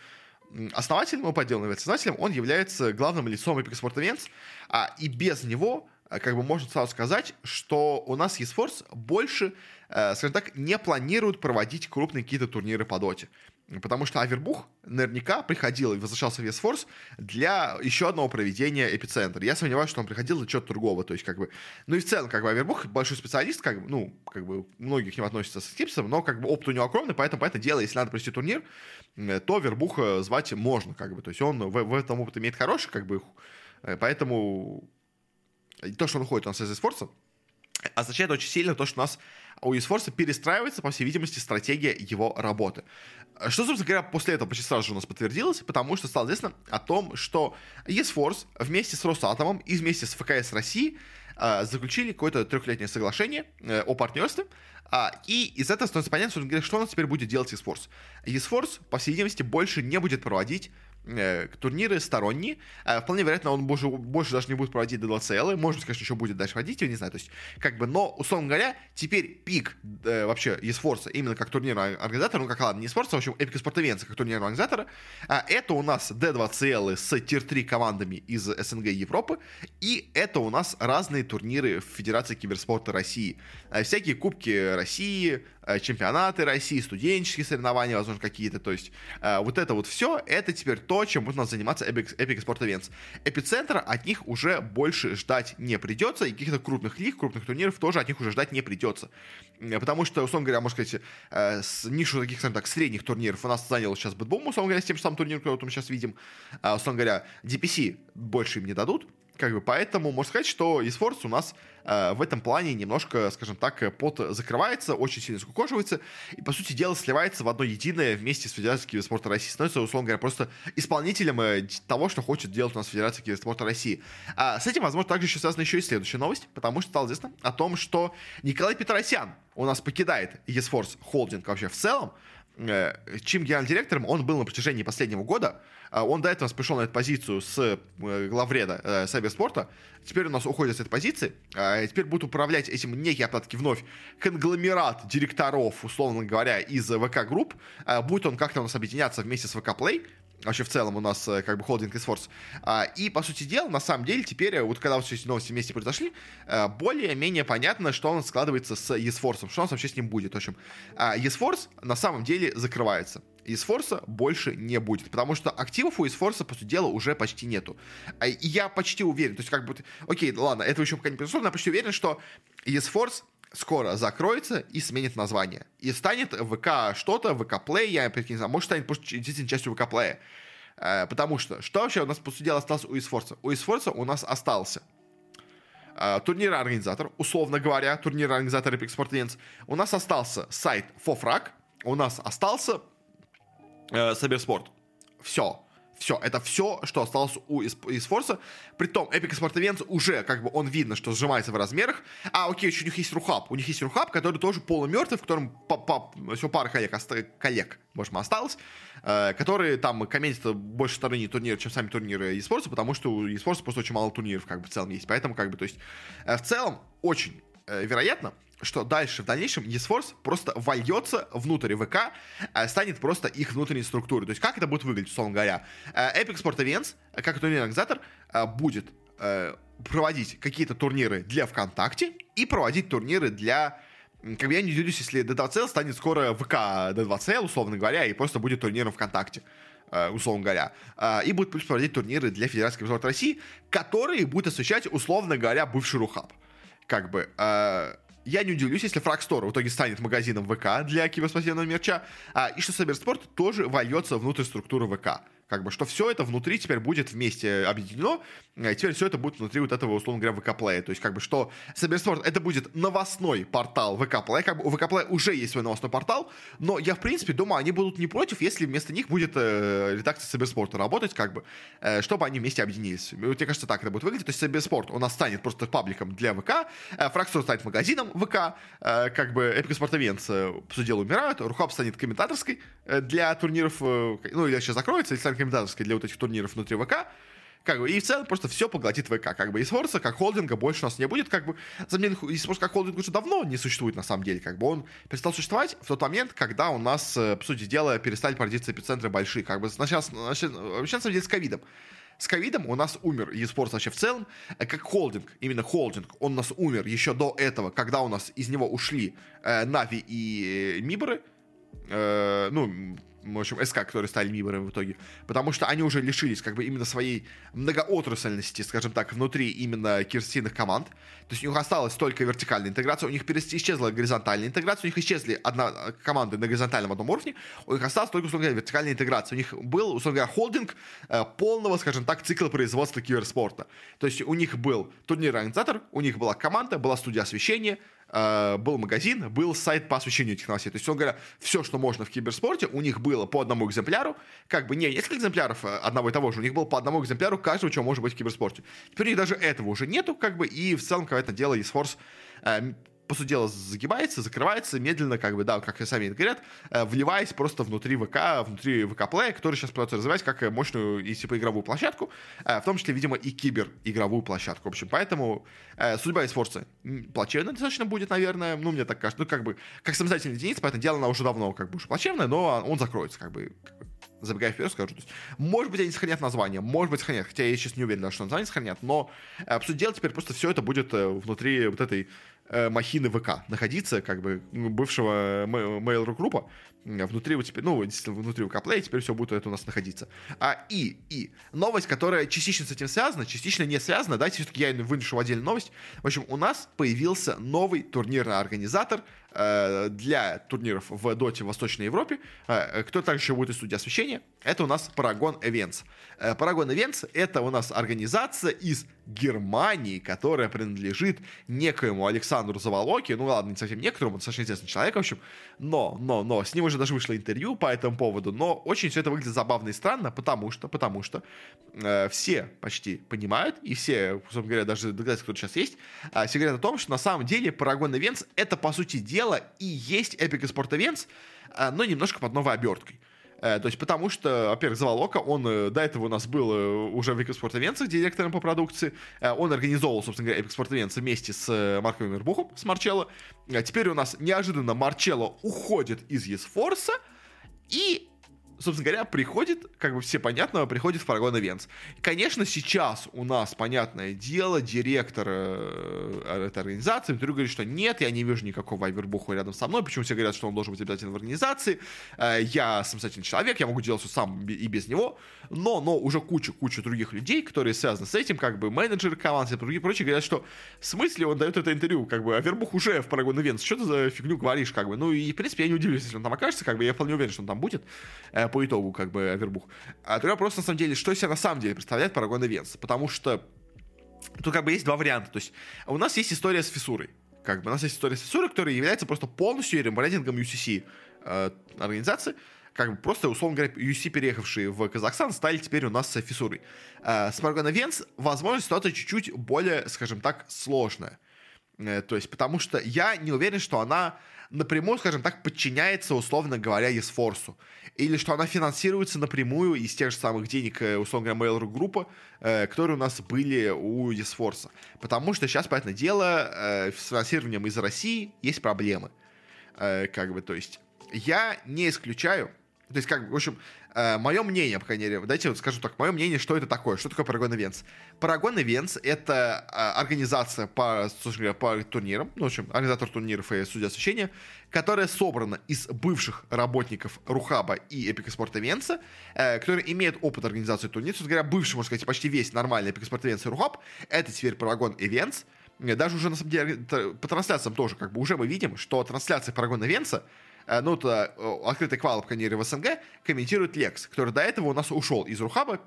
основателем, его поддел является основателем, он является главным лицом Epic Sport Events, а, и без него, как бы, можно сразу сказать, что у нас eSforce больше, э, скажем так, не планирует проводить крупные какие-то турниры по доте. Потому что Авербух наверняка приходил и возвращался в Весфорс для еще одного проведения эпицентра. Я сомневаюсь, что он приходил для чего-то другого. То есть, как бы, ну и в целом, как бы, Авербух большой специалист, как бы, ну, как бы, многие к ним относятся с скипсом, но, как бы, опыт у него огромный, поэтому, по это дело, если надо провести турнир, то Авербуха звать можно, как бы, то есть он в, в этом опыт имеет хороший, как бы, э, поэтому то, что он уходит у нас из Весфорса, означает очень сильно то, что у нас у eSforce перестраивается, по всей видимости, стратегия его работы. Что, собственно говоря, после этого почти сразу же у нас подтвердилось, потому что стало известно о том, что eSforce вместе с Росатомом и вместе с ФКС России э, заключили какое-то трехлетнее соглашение э, о партнерстве, а, и из этого становится понятно, что у нас теперь будет делать eSforce. eSforce, по всей видимости, больше не будет проводить турниры сторонние. Э, вполне вероятно, он больше, больше даже не будет проводить D2CL. Может, конечно, еще будет дальше ходить, я не знаю. То есть, как бы, но, условно говоря, теперь пик э, вообще eSports именно как турнирного организатора, ну, как ладно, не eSports, а, в общем, Sport Events как турнирного организатора, а это у нас D2CL с тир-3 командами из СНГ Европы, и это у нас разные турниры в Федерации киберспорта России. Всякие кубки России, чемпионаты России, студенческие соревнования, возможно, какие-то. То есть, вот это вот все, это теперь то, чем будет у нас заниматься Epic, Epic Sport Events. Эпицентра от них уже больше ждать не придется, и каких-то крупных лиг, крупных турниров тоже от них уже ждать не придется. Потому что, условно говоря, можно сказать, э, с нишу таких, скажем так, средних турниров у нас занял сейчас BetBoom, условно говоря, с тем же самым турниром, который мы сейчас видим. А, условно говоря, DPC больше им не дадут, как бы, поэтому можно сказать, что ESforce у нас э, в этом плане немножко, скажем так, подзакрывается, очень сильно скукоживается, и, по сути дела, сливается в одно единое вместе с Федерацией киберспорта России. Становится, условно говоря, просто исполнителем э, того, что хочет делать у нас Федерация киберспорта России. А с этим, возможно, также еще связана еще и следующая новость, потому что стало известно о том, что Николай Петросян у нас покидает eSports холдинг вообще в целом, э, чьим генеральным директором он был на протяжении последнего года, он до этого пришел на эту позицию с э, главреда э, Сайберспорта. Теперь у нас уходит с этой позиции. А теперь будет управлять этим некий, опять-таки, вновь конгломерат директоров, условно говоря, из ВК-групп. А будет он как-то у нас объединяться вместе с ВК Play вообще в целом у нас э, как бы холдинг и Сфорс. И, по сути дела, на самом деле, теперь, вот когда все эти новости вместе произошли, более-менее понятно, что он складывается с eSforce, что у нас вообще с ним будет. В общем, eSforce на самом деле закрывается eSforce больше не будет, потому что активов у eSforce, по сути дела, уже почти нету. А, и я почти уверен, то есть как бы, окей, ладно, этого еще пока не произошло, но я почти уверен, что eSforce скоро закроется и сменит название. И станет ВК что-то, ВК Play, я не знаю, может станет действительно частью ВК Play. Э, потому что, что вообще у нас, по сути дела, осталось у eSforce? У eSforce у нас остался э, турнир-организатор, условно говоря, турнир-организатор Epic Sport Events. У нас остался сайт Fofrag, у нас остался э, Саберспорт. Все. Все, это все, что осталось у eSforce. Притом, Epic Sport Events уже, как бы, он видно, что сжимается в размерах. А, окей, еще у них есть Рухаб. У них есть Рухаб, который тоже полумертвый, в котором по, по, всего пара коллег, коллег может, осталось, э, которые там комментят больше стороны турнира, чем сами турниры eSports, потому что у eSports просто очень мало турниров, как бы, в целом есть. Поэтому, как бы, то есть, э, в целом, очень э, вероятно, что дальше в дальнейшем eSforce просто вольется внутрь ВК, э, станет просто их внутренней структурой. То есть как это будет выглядеть, условно говоря? Э, Epic Sport Events, э, как турнирный организатор, будет проводить какие-то турниры для ВКонтакте и проводить турниры для как бы я не удивлюсь, если D2CL станет скоро ВК D2CL, условно говоря, и просто будет турниром ВКонтакте, условно говоря. И будет плюс проводить турниры для Федерации Киберспорта России, которые будут освещать, условно говоря, бывший Рухаб. Как бы я не удивлюсь, если Фрагстор в итоге станет магазином ВК для киберспортивного мерча, а, и что Саберспорт тоже вольется внутрь структуры ВК. Как бы, что все это внутри теперь будет вместе объединено, и теперь все это будет внутри вот этого, условно говоря, ВК-плея. То есть, как бы, что Cybersport это будет новостной портал ВК-плея. Как бы у ВК-плея уже есть свой новостной портал, но я, в принципе, думаю, они будут не против, если вместо них будет э, редакция Cybersport работать, как бы, э, чтобы они вместе объединились. Мне кажется, так это будет выглядеть. То есть, Cybersport у нас станет просто пабликом для ВК, э, Fragstore станет магазином ВК, э, как бы, Sport Events, э, по дела, умирают, Рухаб станет комментаторской э, для турниров, э, ну, или сейчас закроется, или станет комментаторской для вот этих турниров внутри ВК, как бы, и в целом просто все поглотит ВК. Как бы, и Сфорца как холдинга больше у нас не будет. Как бы, за самом деле, eSports как холдинг уже давно не существует, на самом деле. Как бы он перестал существовать в тот момент, когда у нас, э, по сути дела, перестали породиться эпицентры большие. Как бы, сначала, вообще, на самом деле, с ковидом. С ковидом у нас умер eSports вообще в целом, э, как холдинг, именно холдинг, он у нас умер еще до этого, когда у нас из него ушли э, Нави и э, Миборы, э, ну, в общем, СК, которые стали Миборами в итоге, потому что они уже лишились как бы именно своей многоотрасльности, скажем так, внутри именно кирстийных команд. То есть у них осталась только вертикальная интеграция, у них исчезла горизонтальная интеграция, у них исчезли одна команды на горизонтальном одном уровне, у них осталась только, условно говоря, вертикальная интеграция. У них был, условно говоря, холдинг э, полного, скажем так, цикла производства киберспорта. То есть у них был турнир-организатор, у них была команда, была студия освещения, э, был магазин, был сайт по освещению этих новостей. То есть, он говоря, все, что можно в киберспорте, у них было по одному экземпляру, как бы не несколько экземпляров э, одного и того же, у них было по одному экземпляру каждого, чего может быть в киберспорте. Теперь у них даже этого уже нету, как бы, и в целом, это дело eSforce э, по сути дела, загибается, закрывается медленно, как бы, да, как и сами говорят, э, вливаясь просто внутри ВК, внутри ВК Play, который сейчас пытается развивать как мощную и типа игровую площадку, э, в том числе, видимо, и кибер игровую площадку. В общем, поэтому э, судьба Эсфорца плачевная достаточно будет, наверное, ну, мне так кажется, ну, как бы, как самостоятельная единица, поэтому дело она уже давно, как бы, уже плачевная, но он закроется, как бы, забегая вперед, скажу. То есть, может быть, они сохранят название, может быть, сохранят, хотя я сейчас не уверен, что название сохранят, но, по сути дела, теперь просто все это будет внутри вот этой э, махины ВК находиться, как бы ну, бывшего Mail.ru группа, внутри у тебя, ну, действительно, внутри ВК Play, теперь все будет это у нас находиться. А, и, и, новость, которая частично с этим связана, частично не связана, дайте все-таки я выношу отдельную новость. В общем, у нас появился новый турнирный организатор э, для турниров в Доте в Восточной Европе, э, кто также будет из студии освещения, это у нас Paragon Events. Э, Paragon Events это у нас организация из Германии, которая принадлежит некоему Александру Заволоке, ну ладно, не совсем некоторому, он достаточно известный человек, в общем, но, но, но, с ним уже даже вышло интервью по этому поводу, но очень все это выглядит забавно и странно, потому что, потому что э, все почти понимают, и все, собственно говоря, даже доказательства, кто сейчас есть, э, все говорят о том, что на самом деле Paragon Events это, по сути дела, и есть Epic Sport Events, э, но немножко под новой оберткой. Э, то есть потому что, во-первых, Заволока, он э, до этого у нас был э, уже в Экспорт Events директором по продукции. Он организовывал, собственно говоря, Экспорт Events вместе с Марком Вербухом, с Марчелло. Теперь у нас неожиданно Марчелло уходит из Есфорса, и собственно говоря, приходит, как бы все понятно, приходит в Paragon Events. Конечно, сейчас у нас, понятное дело, директор э, этой организации который говорит, что нет, я не вижу никакого Айвербуха рядом со мной, почему все говорят, что он должен быть обязательно в организации, э, я самостоятельный человек, я могу делать все сам и без него, но, но уже куча-куча других людей, которые связаны с этим, как бы менеджеры команды и другие прочие, говорят, что в смысле он дает это интервью, как бы, Авербух уже в Paragon Events, что ты за фигню говоришь, как бы, ну и, в принципе, я не удивлюсь, если он там окажется, как бы, я вполне уверен, что он там будет, э, по итогу, как бы, Авербух. А тогда просто, на самом деле, что себя на самом деле представляет Paragon Events, потому что тут, как бы, есть два варианта, то есть у нас есть история с фиссурой, как бы, у нас есть история с фиссурой, которая является просто полностью ребрендингом UCC э, организации, как бы просто, условно говоря, UC, переехавшие в Казахстан, стали теперь у нас фиссурой. Э, с Paragon Events, возможно, ситуация чуть-чуть более, скажем так, сложная. Э, то есть, потому что я не уверен, что она напрямую, скажем так, подчиняется, условно говоря, Есфорсу. Или что она финансируется напрямую из тех же самых денег, э, условно говоря, Mail.ru группа, э, которые у нас были у Есфорса. Потому что сейчас, понятное дело, э, с финансированием из России есть проблемы. Как бы, то есть, я не исключаю, то есть, как, в общем, э, мое мнение, по крайней мере, дайте вот скажу так, мое мнение, что это такое, что такое Paragon Events. Paragon Events — это э, организация по, говоря, по турнирам, ну, в общем, организатор турниров и судья освещения, которая собрана из бывших работников Рухаба и Epic Sport Events, э, которые имеют опыт организации турниров, собственно говоря, бывший, можно сказать, почти весь нормальный Epic Sport Events и Рухаб, это теперь Paragon Events, даже уже, на самом деле, по трансляциям тоже, как бы, уже мы видим, что трансляции Paragon Events ну, то э, открытый квал, по в СНГ, комментирует Лекс, который до этого у нас ушел из Рухаба,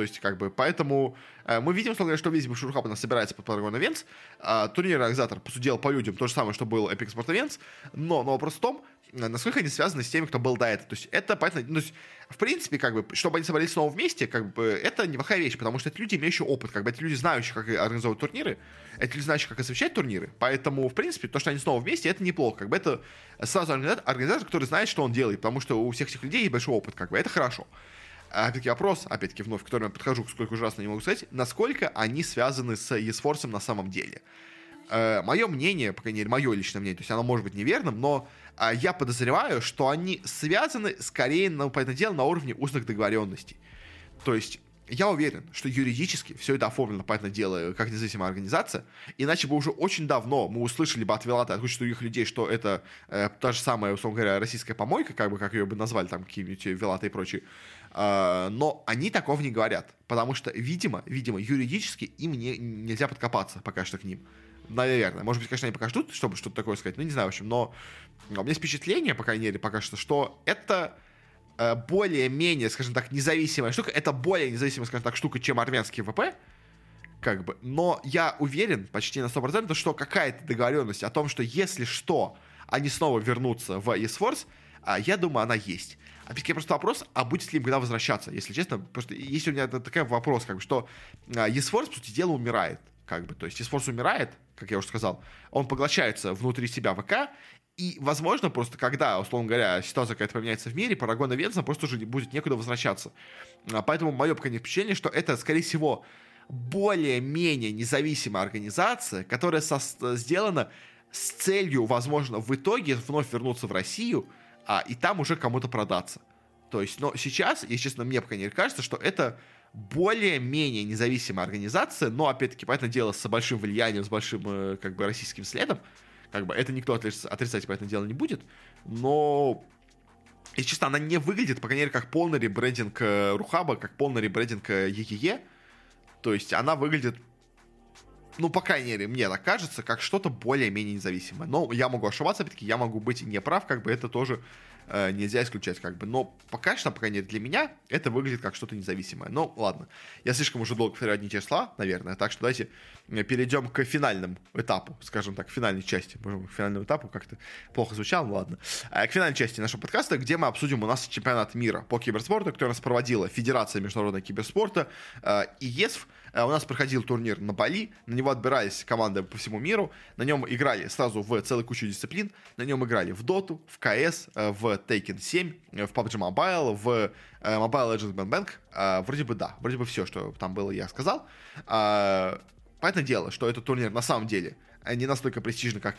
то есть, как бы, поэтому э, мы видим, что, весь у нас собирается под Paragon Events. А, турнирный организатор, по сути дела, по людям, то же самое, что был Epic Sport Events, но, но вопрос в том, насколько они связаны с теми, кто был до этого. То есть это, понятно, ну, то в принципе, как бы, чтобы они собрались снова вместе, как бы, это неплохая вещь, потому что это люди, имеющие опыт, как бы, это люди, знающие, как организовывать турниры, это люди, знающие, как освещать турниры, поэтому, в принципе, то, что они снова вместе, это неплохо, как бы, это сразу организатор, организатор который знает, что он делает, потому что у всех этих людей есть большой опыт, как бы, это хорошо. Опять-таки вопрос, опять-таки вновь, к которому я подхожу, сколько ужасно не могу сказать, насколько они связаны с eSforce на самом деле. Э, мое мнение, по крайней мере, мое личное мнение, то есть оно может быть неверным, но э, я подозреваю, что они связаны скорее, ну, по этому делу, на уровне устных договоренностей. То есть я уверен, что юридически все это оформлено, понятное дело, как независимая организация, иначе бы уже очень давно мы услышали бы от Вилата, от кучи других людей, что это э, та же самая, условно говоря, российская помойка, как бы, как ее бы назвали там какие-нибудь Вилаты и прочие. Э, но они такого не говорят, потому что, видимо, видимо, юридически им не, нельзя подкопаться пока что к ним. Наверное. Может быть, конечно, они пока ждут, чтобы что-то такое сказать, ну, не знаю, в общем, но у меня есть впечатление, по крайней мере, пока что, что это Э, более-менее, скажем так, независимая штука. Это более независимая, скажем так, штука, чем армянский ВП. Как бы. Но я уверен почти на 100%, что какая-то договоренность о том, что если что, они снова вернутся в eSforce, а, я думаю, она есть. А Опять-таки просто вопрос, а будет ли им когда возвращаться, если честно. Просто есть у меня такой вопрос, как бы, что а, eSforce, по сути дела, умирает. Как бы, то есть eSforce умирает, как я уже сказал, он поглощается внутри себя ВК, и, возможно, просто когда, условно говоря, ситуация какая-то поменяется в мире, Парагон и Венца просто уже будет некуда возвращаться. А, поэтому мое пока впечатление, что это, скорее всего, более-менее независимая организация, которая со- сделана с целью, возможно, в итоге вновь вернуться в Россию, а, и там уже кому-то продаться. То есть, но сейчас, если честно, мне пока не кажется, что это более-менее независимая организация, но, опять-таки, понятное дело, с большим влиянием, с большим, э, как бы, российским следом, как бы это никто отрицать, по этому делу не будет. Но и честно, она не выглядит, по крайней мере, как полный ребрендинг э, Рухаба, как полный ребрендинг ЕЕЕ. Э, То есть она выглядит, ну, по крайней мере, мне так кажется, как что-то более-менее независимое. Но я могу ошибаться, опять-таки, я могу быть неправ, как бы это тоже э, нельзя исключать, как бы. Но пока что, по крайней мере, для меня это выглядит как что-то независимое. Ну, ладно. Я слишком уже долго повторяю одни и слова, наверное, так что давайте э, перейдем к финальному этапу, скажем так, финальной части. К финальному этапу как-то плохо звучало, ну ладно. Э, к финальной части нашего подкаста, где мы обсудим у нас чемпионат мира по киберспорту, который нас проводила Федерация международного киберспорта э, и ЕСФ. Э, у нас проходил турнир на Бали, на него отбирались команды по всему миру, на нем играли сразу в целую кучу дисциплин, на нем играли в Доту, в КС, э, в Taken 7, э, в PUBG Mobile, в Mobile Legends Bang Bang. Вроде бы да, вроде бы все, что там было, я сказал. Понятное дело, что этот турнир на самом деле – не настолько престижно, как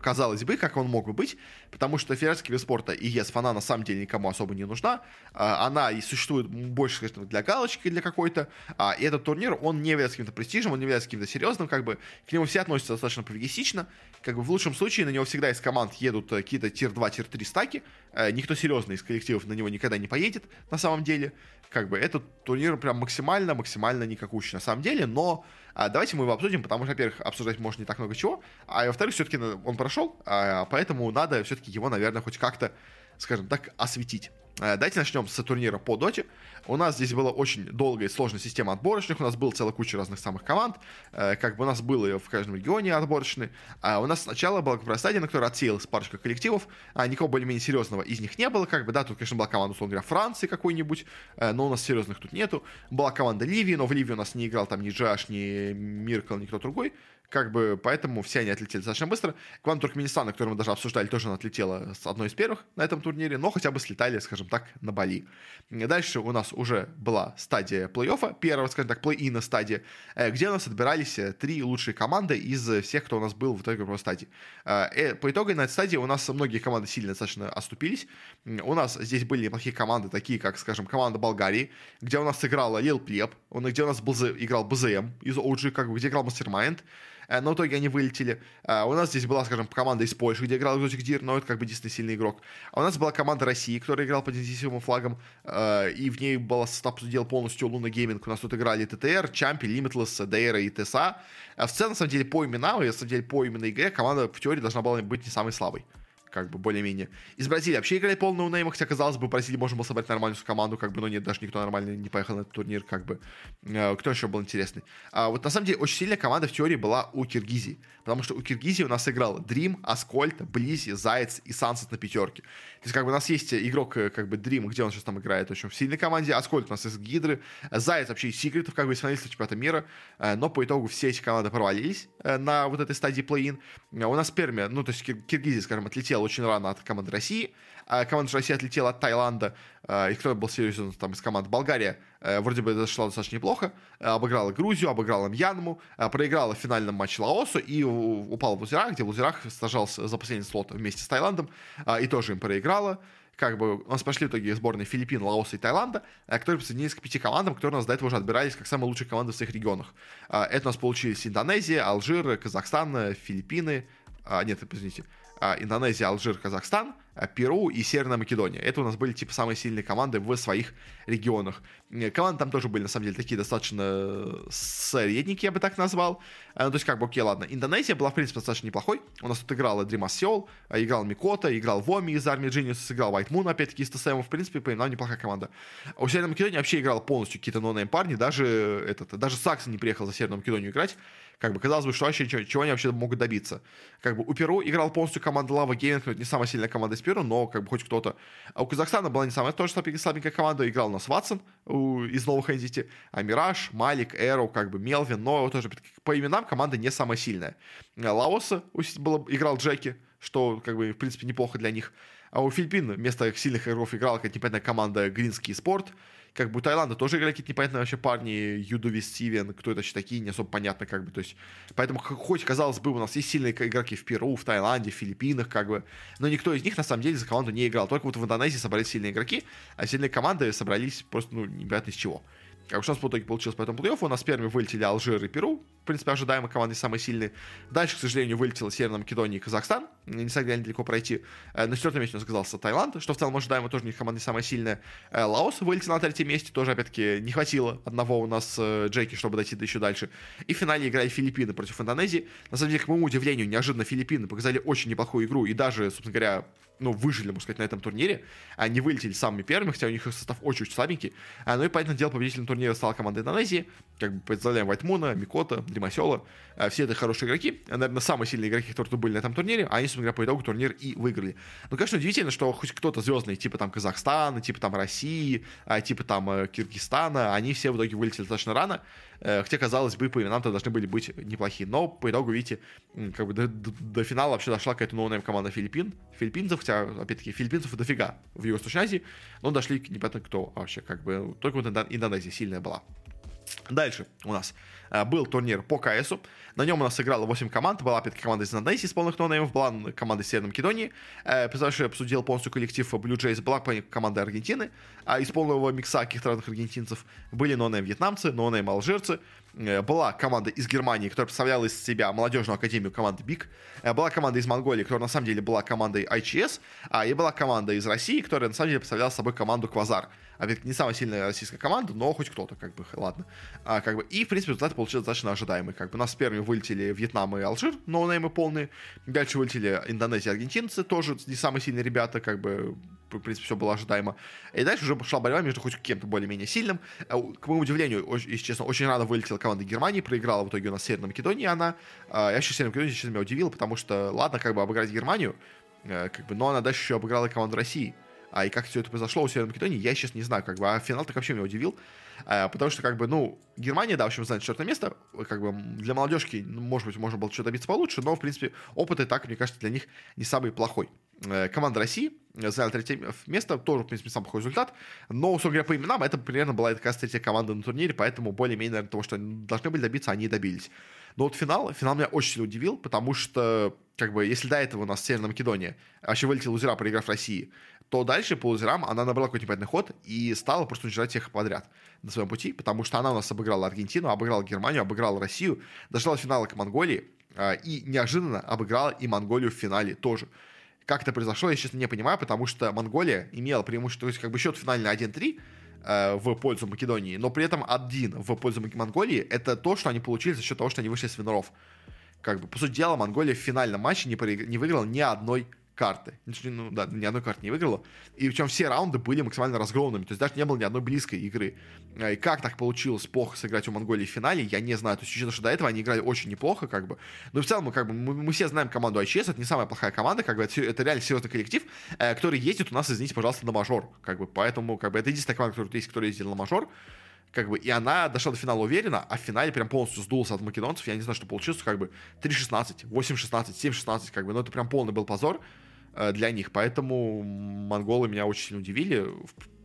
казалось бы, как он мог бы быть, потому что федерация спорта IESF, она на самом деле никому особо не нужна. А, она и существует больше, конечно, для галочки, для какой-то. А, этот турнир, он не является каким-то престижем, он не является каким-то серьезным, как бы к нему все относятся достаточно пофигистично. Как бы в лучшем случае на него всегда из команд едут э, какие-то tier-2, tier-3 стаки. Э, никто серьезный из коллективов на него никогда не поедет, на самом деле. Как бы этот турнир прям максимально, максимально никакущий на самом деле, но а давайте мы его обсудим, потому что, во-первых, обсуждать может не так много чего, а во-вторых, все-таки он прошел, а, поэтому надо все-таки его, наверное, хоть как-то, скажем так, осветить. Э, давайте начнем с турнира по доте. У нас здесь была очень долгая и сложная система отборочных. У нас была целая куча разных самых команд. Э, как бы у нас было в каждом регионе отборочные. А у нас сначала была как стадия, на которой отсеялась парочка коллективов. А никого более-менее серьезного из них не было. Как бы, да, тут, конечно, была команда, условно говоря, Франции какой-нибудь, э, но у нас серьезных тут нету. Была команда Ливии, но в Ливии у нас не играл там ни Джаш, ни Миркл, ни кто другой как бы, поэтому все они отлетели достаточно быстро. Команда Туркменистана, которую мы даже обсуждали, тоже она отлетела с одной из первых на этом турнире, но хотя бы слетали, скажем так, на Бали. Дальше у нас уже была стадия плей-оффа, первая, скажем так, плей-ина стадия, э, где у нас отбирались э, три лучшие команды из всех, кто у нас был в итоге в стадии. Э, по итогу на этой стадии у нас многие команды сильно достаточно оступились. У нас здесь были неплохие команды, такие как, скажем, команда Болгарии, где у нас сыграла Lil Pleb, где у нас был, играл bzm из OG, как бы, где играл Mastermind, Э, но в итоге они вылетели. А, у нас здесь была, скажем, команда из Польши, где играл Exotic Deer, но это как бы единственный сильный игрок. А у нас была команда России, которая играла под независимым флагом, э, и в ней был состав дел полностью Luna Gaming. У нас тут играли TTR, Чампи, Limitless, Дейра и ТСА. А в целом, на самом деле, по именам, и на самом деле, по именно игре, команда в теории должна была быть не самой слабой как бы более-менее. Из Бразилии вообще играет полный no-name, хотя, казалось бы, в Бразилии можно было собрать нормальную команду, как бы, но нет, даже никто нормально не поехал на этот турнир, как бы. Э, кто еще был интересный? А вот на самом деле очень сильная команда в теории была у Киргизии, потому что у Киргизии у нас играл Dream, Аскольд, Blizzy, Заяц и Sunset на пятерке. То есть, как бы, у нас есть игрок, э, как бы, Dream, где он сейчас там играет, в общем, в сильной команде, Аскольд у нас из Гидры, Заяц вообще из Секретов, как бы, из финалистов чемпионата мира, э, но по итогу все эти команды провалились на вот этой стадии play-in. У нас Пермия, ну, то есть Киргизия, скажем, отлетела отлетела очень рано от команды России. А команда России отлетела от Таиланда. И кто был серьезен там из команд Болгария, вроде бы зашла достаточно неплохо. Обыграла Грузию, обыграла Мьянму, проиграла в финальном матче Лаосу и упала в Лузерах, где в Лузерах сажался за последний слот вместе с Таиландом и тоже им проиграла как бы у нас пошли в итоге сборные Филиппин, Лаоса и Таиланда, которые присоединились к пяти командам, которые у нас до этого уже отбирались как самые лучшие команды в своих регионах. Это у нас получились Индонезия, Алжир, Казахстан, Филиппины, нет, извините, Индонезия, Алжир, Казахстан, Перу и Северная Македония. Это у нас были, типа, самые сильные команды в своих регионах. Команды там тоже были, на самом деле, такие достаточно средники, я бы так назвал. Ну, то есть, как бы, окей, ладно. Индонезия была, в принципе, достаточно неплохой. У нас тут играла Дримас Сеул, играл Микота, играл Воми из армии Genius, сыграл White Moon, опять-таки, из ТСМ. В принципе, по именам неплохая команда. А у Северной Македонии вообще играл полностью какие-то нонейм парни, даже, этот, даже Саксон не приехал за Северную Македонию играть. Как бы казалось бы, что вообще чего, чего они вообще могут добиться. Как бы у Перу играл полностью команда Лава Гейминг, это не самая сильная команда из Перу, но как бы хоть кто-то. А у Казахстана была не самая тоже слабенькая команда, играл у нас Ватсон из новых Entity, а Мираж, Малик, Эро, как бы Мелвин, но тоже по именам команда не самая сильная. Лаоса было, играл Джеки, что как бы в принципе неплохо для них. А у Филиппин вместо сильных игроков играла какая-то непонятная команда Гринский Спорт. Как бы у Таиланда тоже играли какие-то непонятные вообще парни, Юдови Стивен, кто это вообще такие, не особо понятно, как бы, то есть, поэтому, хоть, казалось бы, у нас есть сильные игроки в Перу, в Таиланде, в Филиппинах, как бы, но никто из них, на самом деле, за команду не играл, только вот в Индонезии собрались сильные игроки, а сильные команды собрались просто, ну, непонятно из чего. Как у нас в итоге получилось по этому плей У нас первыми вылетели Алжир и Перу. Принципе, ожидаемо команды самые сильные. Дальше, к сожалению, вылетела Северная Македония и Казахстан. Не смогли они далеко пройти. Э, на четвертом месте у нас оказался Таиланд, что в целом ожидаемо тоже них команда самая сильная. Э, Лаос вылетел на третьем месте. Тоже, опять-таки, не хватило одного у нас э, Джеки, чтобы дойти до еще дальше. И в финале играли Филиппины против Индонезии. На самом деле, к моему удивлению, неожиданно Филиппины показали очень неплохую игру. И даже, собственно говоря, ну, выжили, можно сказать, на этом турнире. Они вылетели самыми первыми, хотя у них состав очень-очень слабенький. Ну и, понятное дело, победителем турнира стала команда Индонезии. Как бы представляем Вайтмуна, Микота, Димасела. А, все это хорошие игроки. Наверное, самые сильные игроки, которые тут были на этом турнире. А они, собственно говоря, по итогу турнир и выиграли. Ну, конечно, удивительно, что хоть кто-то звездный, типа там Казахстана, типа там России, а, типа там э, Киргизстана, они все в итоге вылетели достаточно рано. Э, хотя, казалось бы, по именам-то должны были быть неплохие. Но по итогу, видите, как бы до, до, до финала вообще дошла какая-то новая команда Филиппин. Филиппинцев, хотя, опять-таки, филиппинцев дофига в Юго-Восточной Азии, но дошли непонятно кто вообще, как бы, только вот Индонезия сильная была. Дальше у нас был турнир по КСу. На нем у нас сыграло 8 команд. Была опять команда из Индонезии с полных ноунеймов, была команда из Северной Македонии. Э, представляющая из себя полностью коллектив Blue Jays, была команда Аргентины. А из полного микса каких-то разных аргентинцев были no-name вьетнамцы, no-name алжирцы. Э, была команда из Германии, которая представляла из себя молодежную академию команды BIG. Была команда из Монголии, которая на самом деле была командой IHC. А и была команда из России, которая на самом деле представляла собой команду Квазар опять не самая сильная российская команда, но хоть кто-то, как бы, ладно. А, как бы, и, в принципе, результат получился достаточно ожидаемый. Как бы, у нас первыми вылетели Вьетнам и Алжир, ноунеймы полные. Дальше вылетели Индонезия и аргентинцы, тоже не самые сильные ребята, как бы, в принципе, все было ожидаемо. И дальше уже пошла борьба между хоть кем-то более-менее сильным. А, к моему удивлению, очень, если честно, очень рано вылетела команда Германии, проиграла в итоге у нас Северная Македония, она... А, я еще Северная Македония, честно, меня удивила, потому что, ладно, как бы обыграть Германию, э, как бы, но она дальше еще обыграла команду России. А и как все это произошло у Северной Македонии, я сейчас не знаю, как бы, а финал так вообще меня удивил. А, потому что, как бы, ну, Германия, да, в общем, заняла четвертое место. Как бы для молодежки, ну, может быть, можно было что-то добиться получше, но, в принципе, опыт и так, мне кажется, для них не самый плохой. Э, команда России заняла третье место, тоже, в принципе, самый плохой результат. Но, собственно говоря, по именам, это примерно была как раз третья команда на турнире, поэтому более-менее, наверное, того, что они должны были добиться, они и добились. Но вот финал, финал меня очень сильно удивил, потому что, как бы, если до этого у нас Северная Македония вообще вылетела лузера, проиграв России, то дальше по лузерам она набрала какой-то непонятный ход и стала просто уничтожать всех подряд на своем пути, потому что она у нас обыграла Аргентину, обыграла Германию, обыграла Россию, дошла до финала к Монголии а, и неожиданно обыграла и Монголию в финале тоже. Как это произошло, я, честно, не понимаю, потому что Монголия имела преимущество, то есть как бы счет финальный 1-3, э, в пользу Македонии, но при этом один в пользу Монголии, это то, что они получили за счет того, что они вышли с Виноров. Как бы, по сути дела, Монголия в финальном матче не, проиг... не выиграла ни одной карты. Ну, да, ни одной карты не выиграла. И причем все раунды были максимально разгромными. То есть даже не было ни одной близкой игры. А, и как так получилось плохо сыграть у Монголии в финале, я не знаю. То есть, учитывая, что до этого они играли очень неплохо, как бы. Но в целом, как бы, мы, мы все знаем команду ICS, это не самая плохая команда, как бы, это, это реально серьезный коллектив, э, который ездит у нас, извините, пожалуйста, на мажор. Как бы, поэтому, как бы, это единственная команда, которая есть, которая ездила на мажор как бы, и она дошла до финала уверенно, а в финале прям полностью сдулся от македонцев, я не знаю, что получилось, как бы 3-16, 8-16, 7-16, как бы, ну это прям полный был позор, для них, поэтому монголы меня очень сильно удивили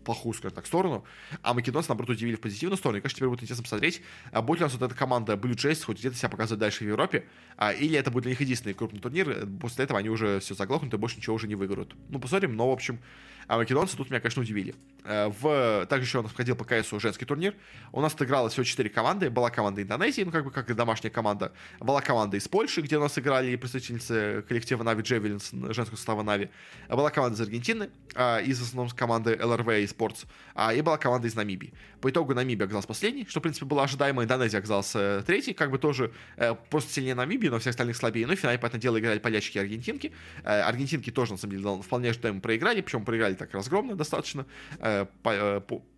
плохую, скажем так, сторону, а македонцы, наоборот, удивили в позитивную сторону. И, конечно, теперь будет интересно посмотреть, а будет ли у нас вот эта команда Blue Jays хоть где-то себя показывать дальше в Европе, а, или это будет для них единственный крупный турнир, после этого они уже все заглохнут и больше ничего уже не выиграют. Ну, посмотрим, но, в общем, а македонцы тут меня, конечно, удивили. Э, в... Также еще у нас входил по КСу женский турнир. У нас отыграло всего 4 команды. Была команда Индонезии, ну, как бы, как и домашняя команда. Была команда из Польши, где у нас играли представительницы коллектива Нави Джевелинс, женского состава Нави. Была команда из Аргентины, а, из основном команды ЛРВ и Спортс. И была команда из Намибии. По итогу Намибия оказалась последней, что, в принципе, было ожидаемо. Индонезия оказалась э, третий, как бы тоже э, просто сильнее Намибии, но всех остальных слабее. Ну и в финале, понятное дело, играли полячки и аргентинки. Аргентинки тоже, на самом деле, вполне ожидаемо проиграли, причем проиграли так разгромно достаточно.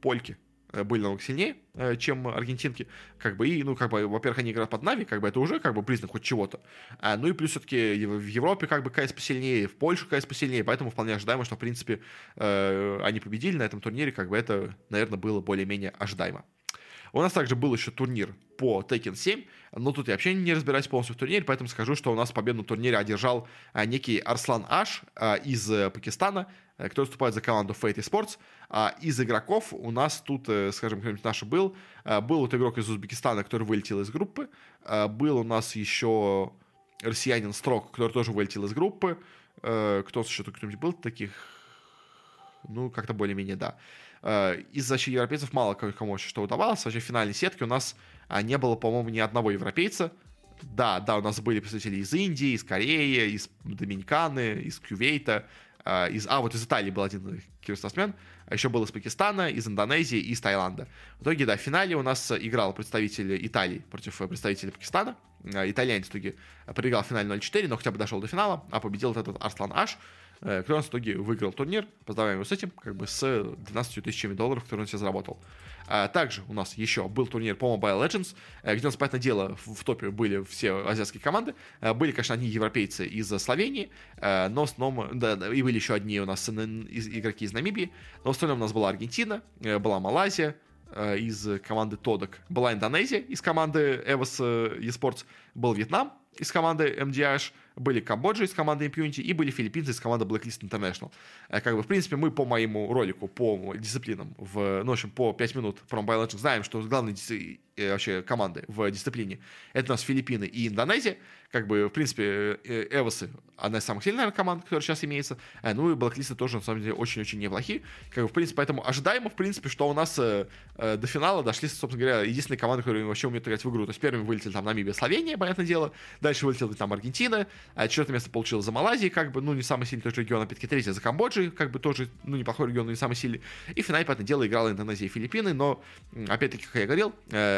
Польки э, были намного сильнее, э, чем аргентинки, как бы, и, ну, как бы, во-первых, они играют под Нави, как бы, это уже, как бы, признак хоть чего-то, а, ну, и плюс все-таки в Европе, как бы, КС посильнее, в Польше КС посильнее, поэтому вполне ожидаемо, что, в принципе, э, они победили на этом турнире, как бы, это, наверное, было более-менее ожидаемо. У нас также был еще турнир по Tekken 7, но тут я вообще не разбираюсь полностью в турнире, поэтому скажу, что у нас победу на турнире одержал а, некий Арслан Аш а, из э, Пакистана, э, который выступает за команду Fate Sports. А, из игроков у нас тут, э, скажем, кто-нибудь наш был, был вот игрок из Узбекистана, который вылетел из группы, был у нас еще россиянин Строк, который тоже вылетел из группы, кто еще кто-нибудь был таких, ну, как-то более-менее, да. Э, из вообще европейцев мало кому вообще что удавалось. Вообще в финальной сетке у нас а, не было, по-моему, ни одного европейца. Да, да, у нас были представители из Индии, из Кореи, из Доминиканы, из Кювейта, э, из... А, вот из Италии был один киберспортсмен, а еще был из Пакистана, из Индонезии и из Таиланда. В итоге, да, в финале у нас играл представитель Италии против представителя Пакистана. Итальянец в итоге проиграл финале 0-4, но хотя бы дошел до финала, а победил этот Арслан Аш, Э, нас в итоге выиграл турнир. Поздравляем его с этим, как бы с 12 тысячами долларов, которые он себе заработал. А также у нас еще был турнир по Mobile Legends, э, где у нас, понятное дело, в, топе были все азиатские команды. Э, были, конечно, одни европейцы из Словении, но в основном, да, и были еще одни у нас игроки из Намибии, но в остальном у нас была Аргентина, была Малайзия, из команды Тодок. Была Индонезия из команды EVOS eSports. Был Вьетнам из команды MDH были Камбоджа из команды Impunity и были филиппинцы из команды Blacklist International. Э, как бы, в принципе, мы по моему ролику, по дисциплинам, в, ну, в общем, по 5 минут про Mobile Legends знаем, что главные э, вообще команды в дисциплине это у нас Филиппины и Индонезия. Как бы, в принципе, э, Эвосы одна из самых сильных, наверное, команд, которая сейчас имеется. Ну и Блэклисты тоже, на самом деле, очень-очень неплохие. Как бы, в принципе, поэтому ожидаемо, в принципе, что у нас э, до финала дошли, собственно говоря, единственные команды, которые вообще умеют играть в игру. То есть первыми вылетели там Намибия, Словения, понятное дело. Дальше вылетел там Аргентина. А четвертое место получил за Малайзией, как бы, ну, не самый сильный тоже регион, опять-таки, третье за Камбоджей, как бы тоже, ну, неплохой регион, но не самый сильный. И в финале, понятное дело, играла Индонезия и Филиппины, но, опять-таки, как я говорил,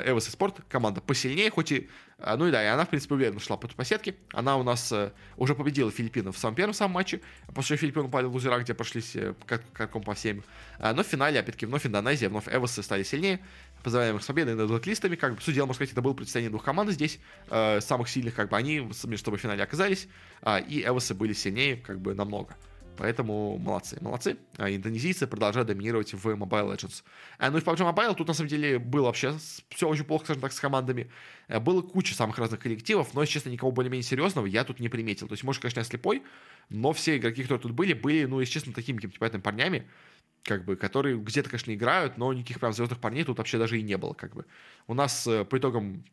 Эвос и Спорт, команда посильнее, хоть и а, ну и да, и она, в принципе, уверенно шла по, по сетке. Она у нас э, уже победила Филиппинов в самом первом самом матче. После чего Филиппины упали в лузера, где прошлись э, как, каком по всем. А, но в финале, опять-таки, вновь Индонезия, вновь Эвосы стали сильнее. Поздравляем их с победой над блэклистами. Как бы, судья, можно сказать, это было представление двух команд здесь. Э, самых сильных, как бы, они между собой в финале оказались. А, и Эвосы были сильнее, как бы, намного. Поэтому молодцы, молодцы. А индонезийцы продолжают доминировать в Mobile Legends. А, ну и в PUBG Mobile тут на самом деле было вообще все очень плохо, скажем так, с командами. Э, было куча самых разных коллективов, но, честно, никого более-менее серьезного я тут не приметил. То есть, может, конечно, я слепой, но все игроки, которые тут были, были, ну, если честно, такими какими-то понятными парнями, как бы, которые где-то, конечно, играют, но никаких прям звездных парней тут вообще даже и не было, как бы. У нас э, по итогам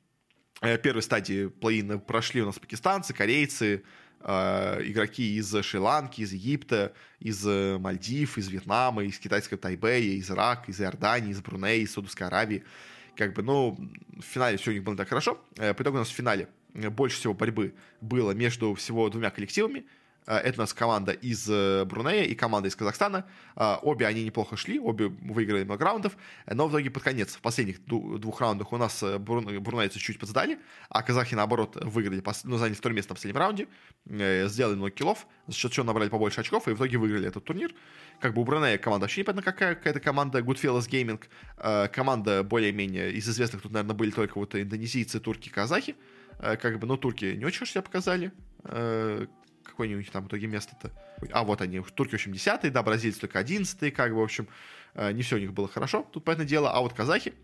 э, первой стадии плей прошли у нас пакистанцы, корейцы, игроки из Шри-Ланки, из Египта, из э, Мальдив, из Вьетнама, из китайского Тайбэя, из Ирака, из Иордании, из Брунеи, из Саудовской Аравии. Как бы, ну, в финале все у них было так хорошо. Э, по итогу у нас в финале э, больше всего борьбы было между всего двумя коллективами. Э, это у нас команда из э, Брунея и команда из Казахстана. Э, обе они неплохо шли, обе выиграли много раундов, но в итоге под конец, в последних двух раундах у нас брунейцы чуть подсдали, а казахи, наоборот, выиграли, ну, заняли второе место в последнем раунде, сделали много киллов, за счет чего набрали побольше очков и в итоге выиграли этот турнир. Как бы у Брунея команда вообще непонятно какая, какая-то команда Goodfellas Gaming, команда более-менее из известных тут, наверное, были только вот индонезийцы, турки, казахи, как бы, ну, турки не очень себя показали, какое у них там в итоге место-то? А, вот они, турки, в общем, 10 да, бразильцы только 11 как бы, в общем, э, не все у них было хорошо, тут, понятное дело, а вот казахи,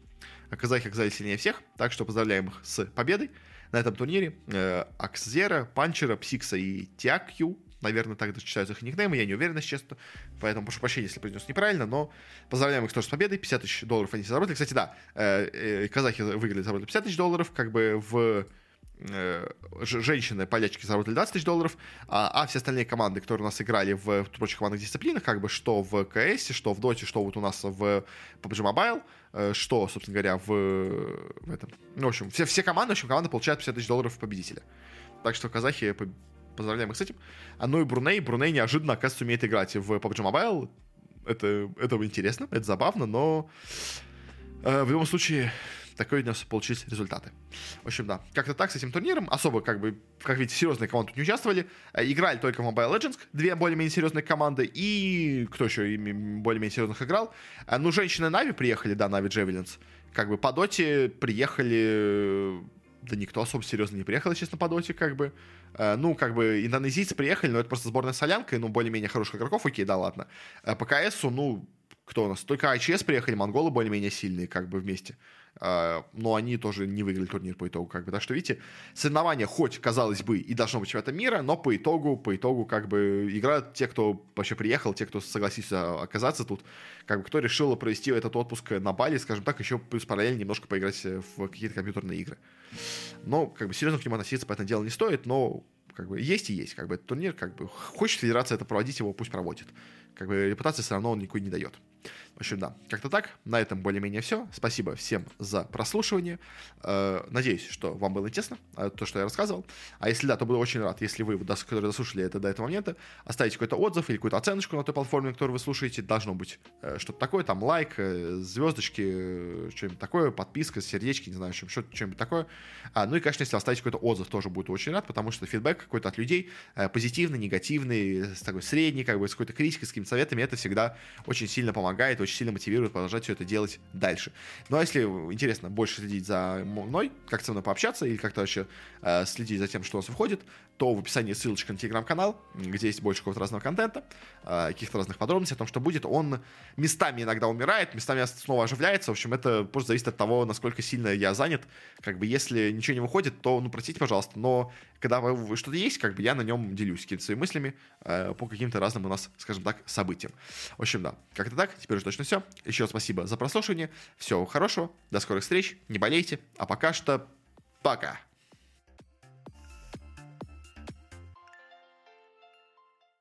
а казахи оказались сильнее всех, так что поздравляем их с победой на этом турнире. Э, Аксзера, Панчера, Псикса и Тиакью, Наверное, так читаются их никнеймы, я не уверен, если честно. Поэтому прошу прощения, если произнес неправильно, но поздравляем их тоже с победой. 50 тысяч долларов они заработали. Кстати, да, э, э, казахи выиграли, заработали 50 тысяч долларов, как бы в э, женщины, полячки заработали 20 тысяч долларов, а, а все остальные команды, которые у нас играли в, прочих командных дисциплинах, как бы что в КС, что в Доте, что вот у нас в PUBG Mobile, э, что, собственно говоря, в, в этом. Ну, в общем, все, все команды, в общем, команда получает 50 тысяч долларов победителя. Так что казахи, поздравляем их с этим. А ну и Бруней, Бруней неожиданно, оказывается, умеет играть в PUBG Mobile. Это, это интересно, это забавно, но э, в любом случае такой у нас получились результаты. В общем, да, как-то так с этим турниром. Особо, как бы, как видите, серьезные команды тут не участвовали. Э, играли только в Mobile Legends, две более-менее серьезные команды. И кто еще ими более-менее серьезных играл? Э, ну, женщины Нави приехали, да, Нави Джевелинс. Как бы по доте приехали... Да никто особо серьезно не приехал, честно, по доте, как бы. Э, ну, как бы, индонезийцы приехали, но это просто сборная солянка, ну, более-менее хороших игроков, окей, да, ладно. По КСу, ну, кто у нас? Только АЧС приехали, монголы более-менее сильные, как бы, вместе. А, но они тоже не выиграли турнир по итогу, как бы, так что, видите, соревнования хоть, казалось бы, и должно быть чемпионата мира, но по итогу, по итогу, как бы, играют те, кто вообще приехал, те, кто согласился оказаться тут, как бы, кто решил провести этот отпуск на Бали, скажем так, еще плюс параллельно немножко поиграть в какие-то компьютерные игры. Но, как бы, серьезно к нему относиться по этому делу не стоит, но, как бы, есть и есть, как бы, этот турнир, как бы, хочет федерация это проводить, его пусть проводит. Как бы, репутации все равно он никакой не дает. В общем, да, как-то так. На этом более-менее все. Спасибо всем за прослушивание. Э, надеюсь, что вам было интересно э, то, что я рассказывал. А если да, то буду очень рад, если вы, которые дослушали это до этого момента, оставите какой-то отзыв или какую-то оценочку на той платформе, на которой вы слушаете. Должно быть э, что-то такое, там лайк, звездочки, что-нибудь такое, подписка, сердечки, не знаю, что-нибудь такое. А, ну и, конечно, если оставите какой-то отзыв, тоже буду очень рад, потому что фидбэк какой-то от людей, позитивный, негативный, такой средний, как бы с какой-то критикой, какими-то советами, это всегда очень сильно помогает, очень сильно мотивирует продолжать все это делать дальше. Ну а если интересно больше следить за мной, как со мной пообщаться или как-то вообще э, следить за тем, что у нас выходит, то в описании ссылочка на телеграм-канал, где есть больше какого-то разного контента, э, каких-то разных подробностей о том, что будет. Он местами иногда умирает, местами снова оживляется. В общем, это просто зависит от того, насколько сильно я занят. Как бы если ничего не выходит, то, ну, простите, пожалуйста, но когда что-то есть, как бы я на нем делюсь какими-то своими мыслями э, по каким-то разным у нас, скажем так, событиям. В общем, да, как-то так, теперь уже точно все. Еще спасибо за прослушивание, всего хорошего, до скорых встреч, не болейте, а пока что пока.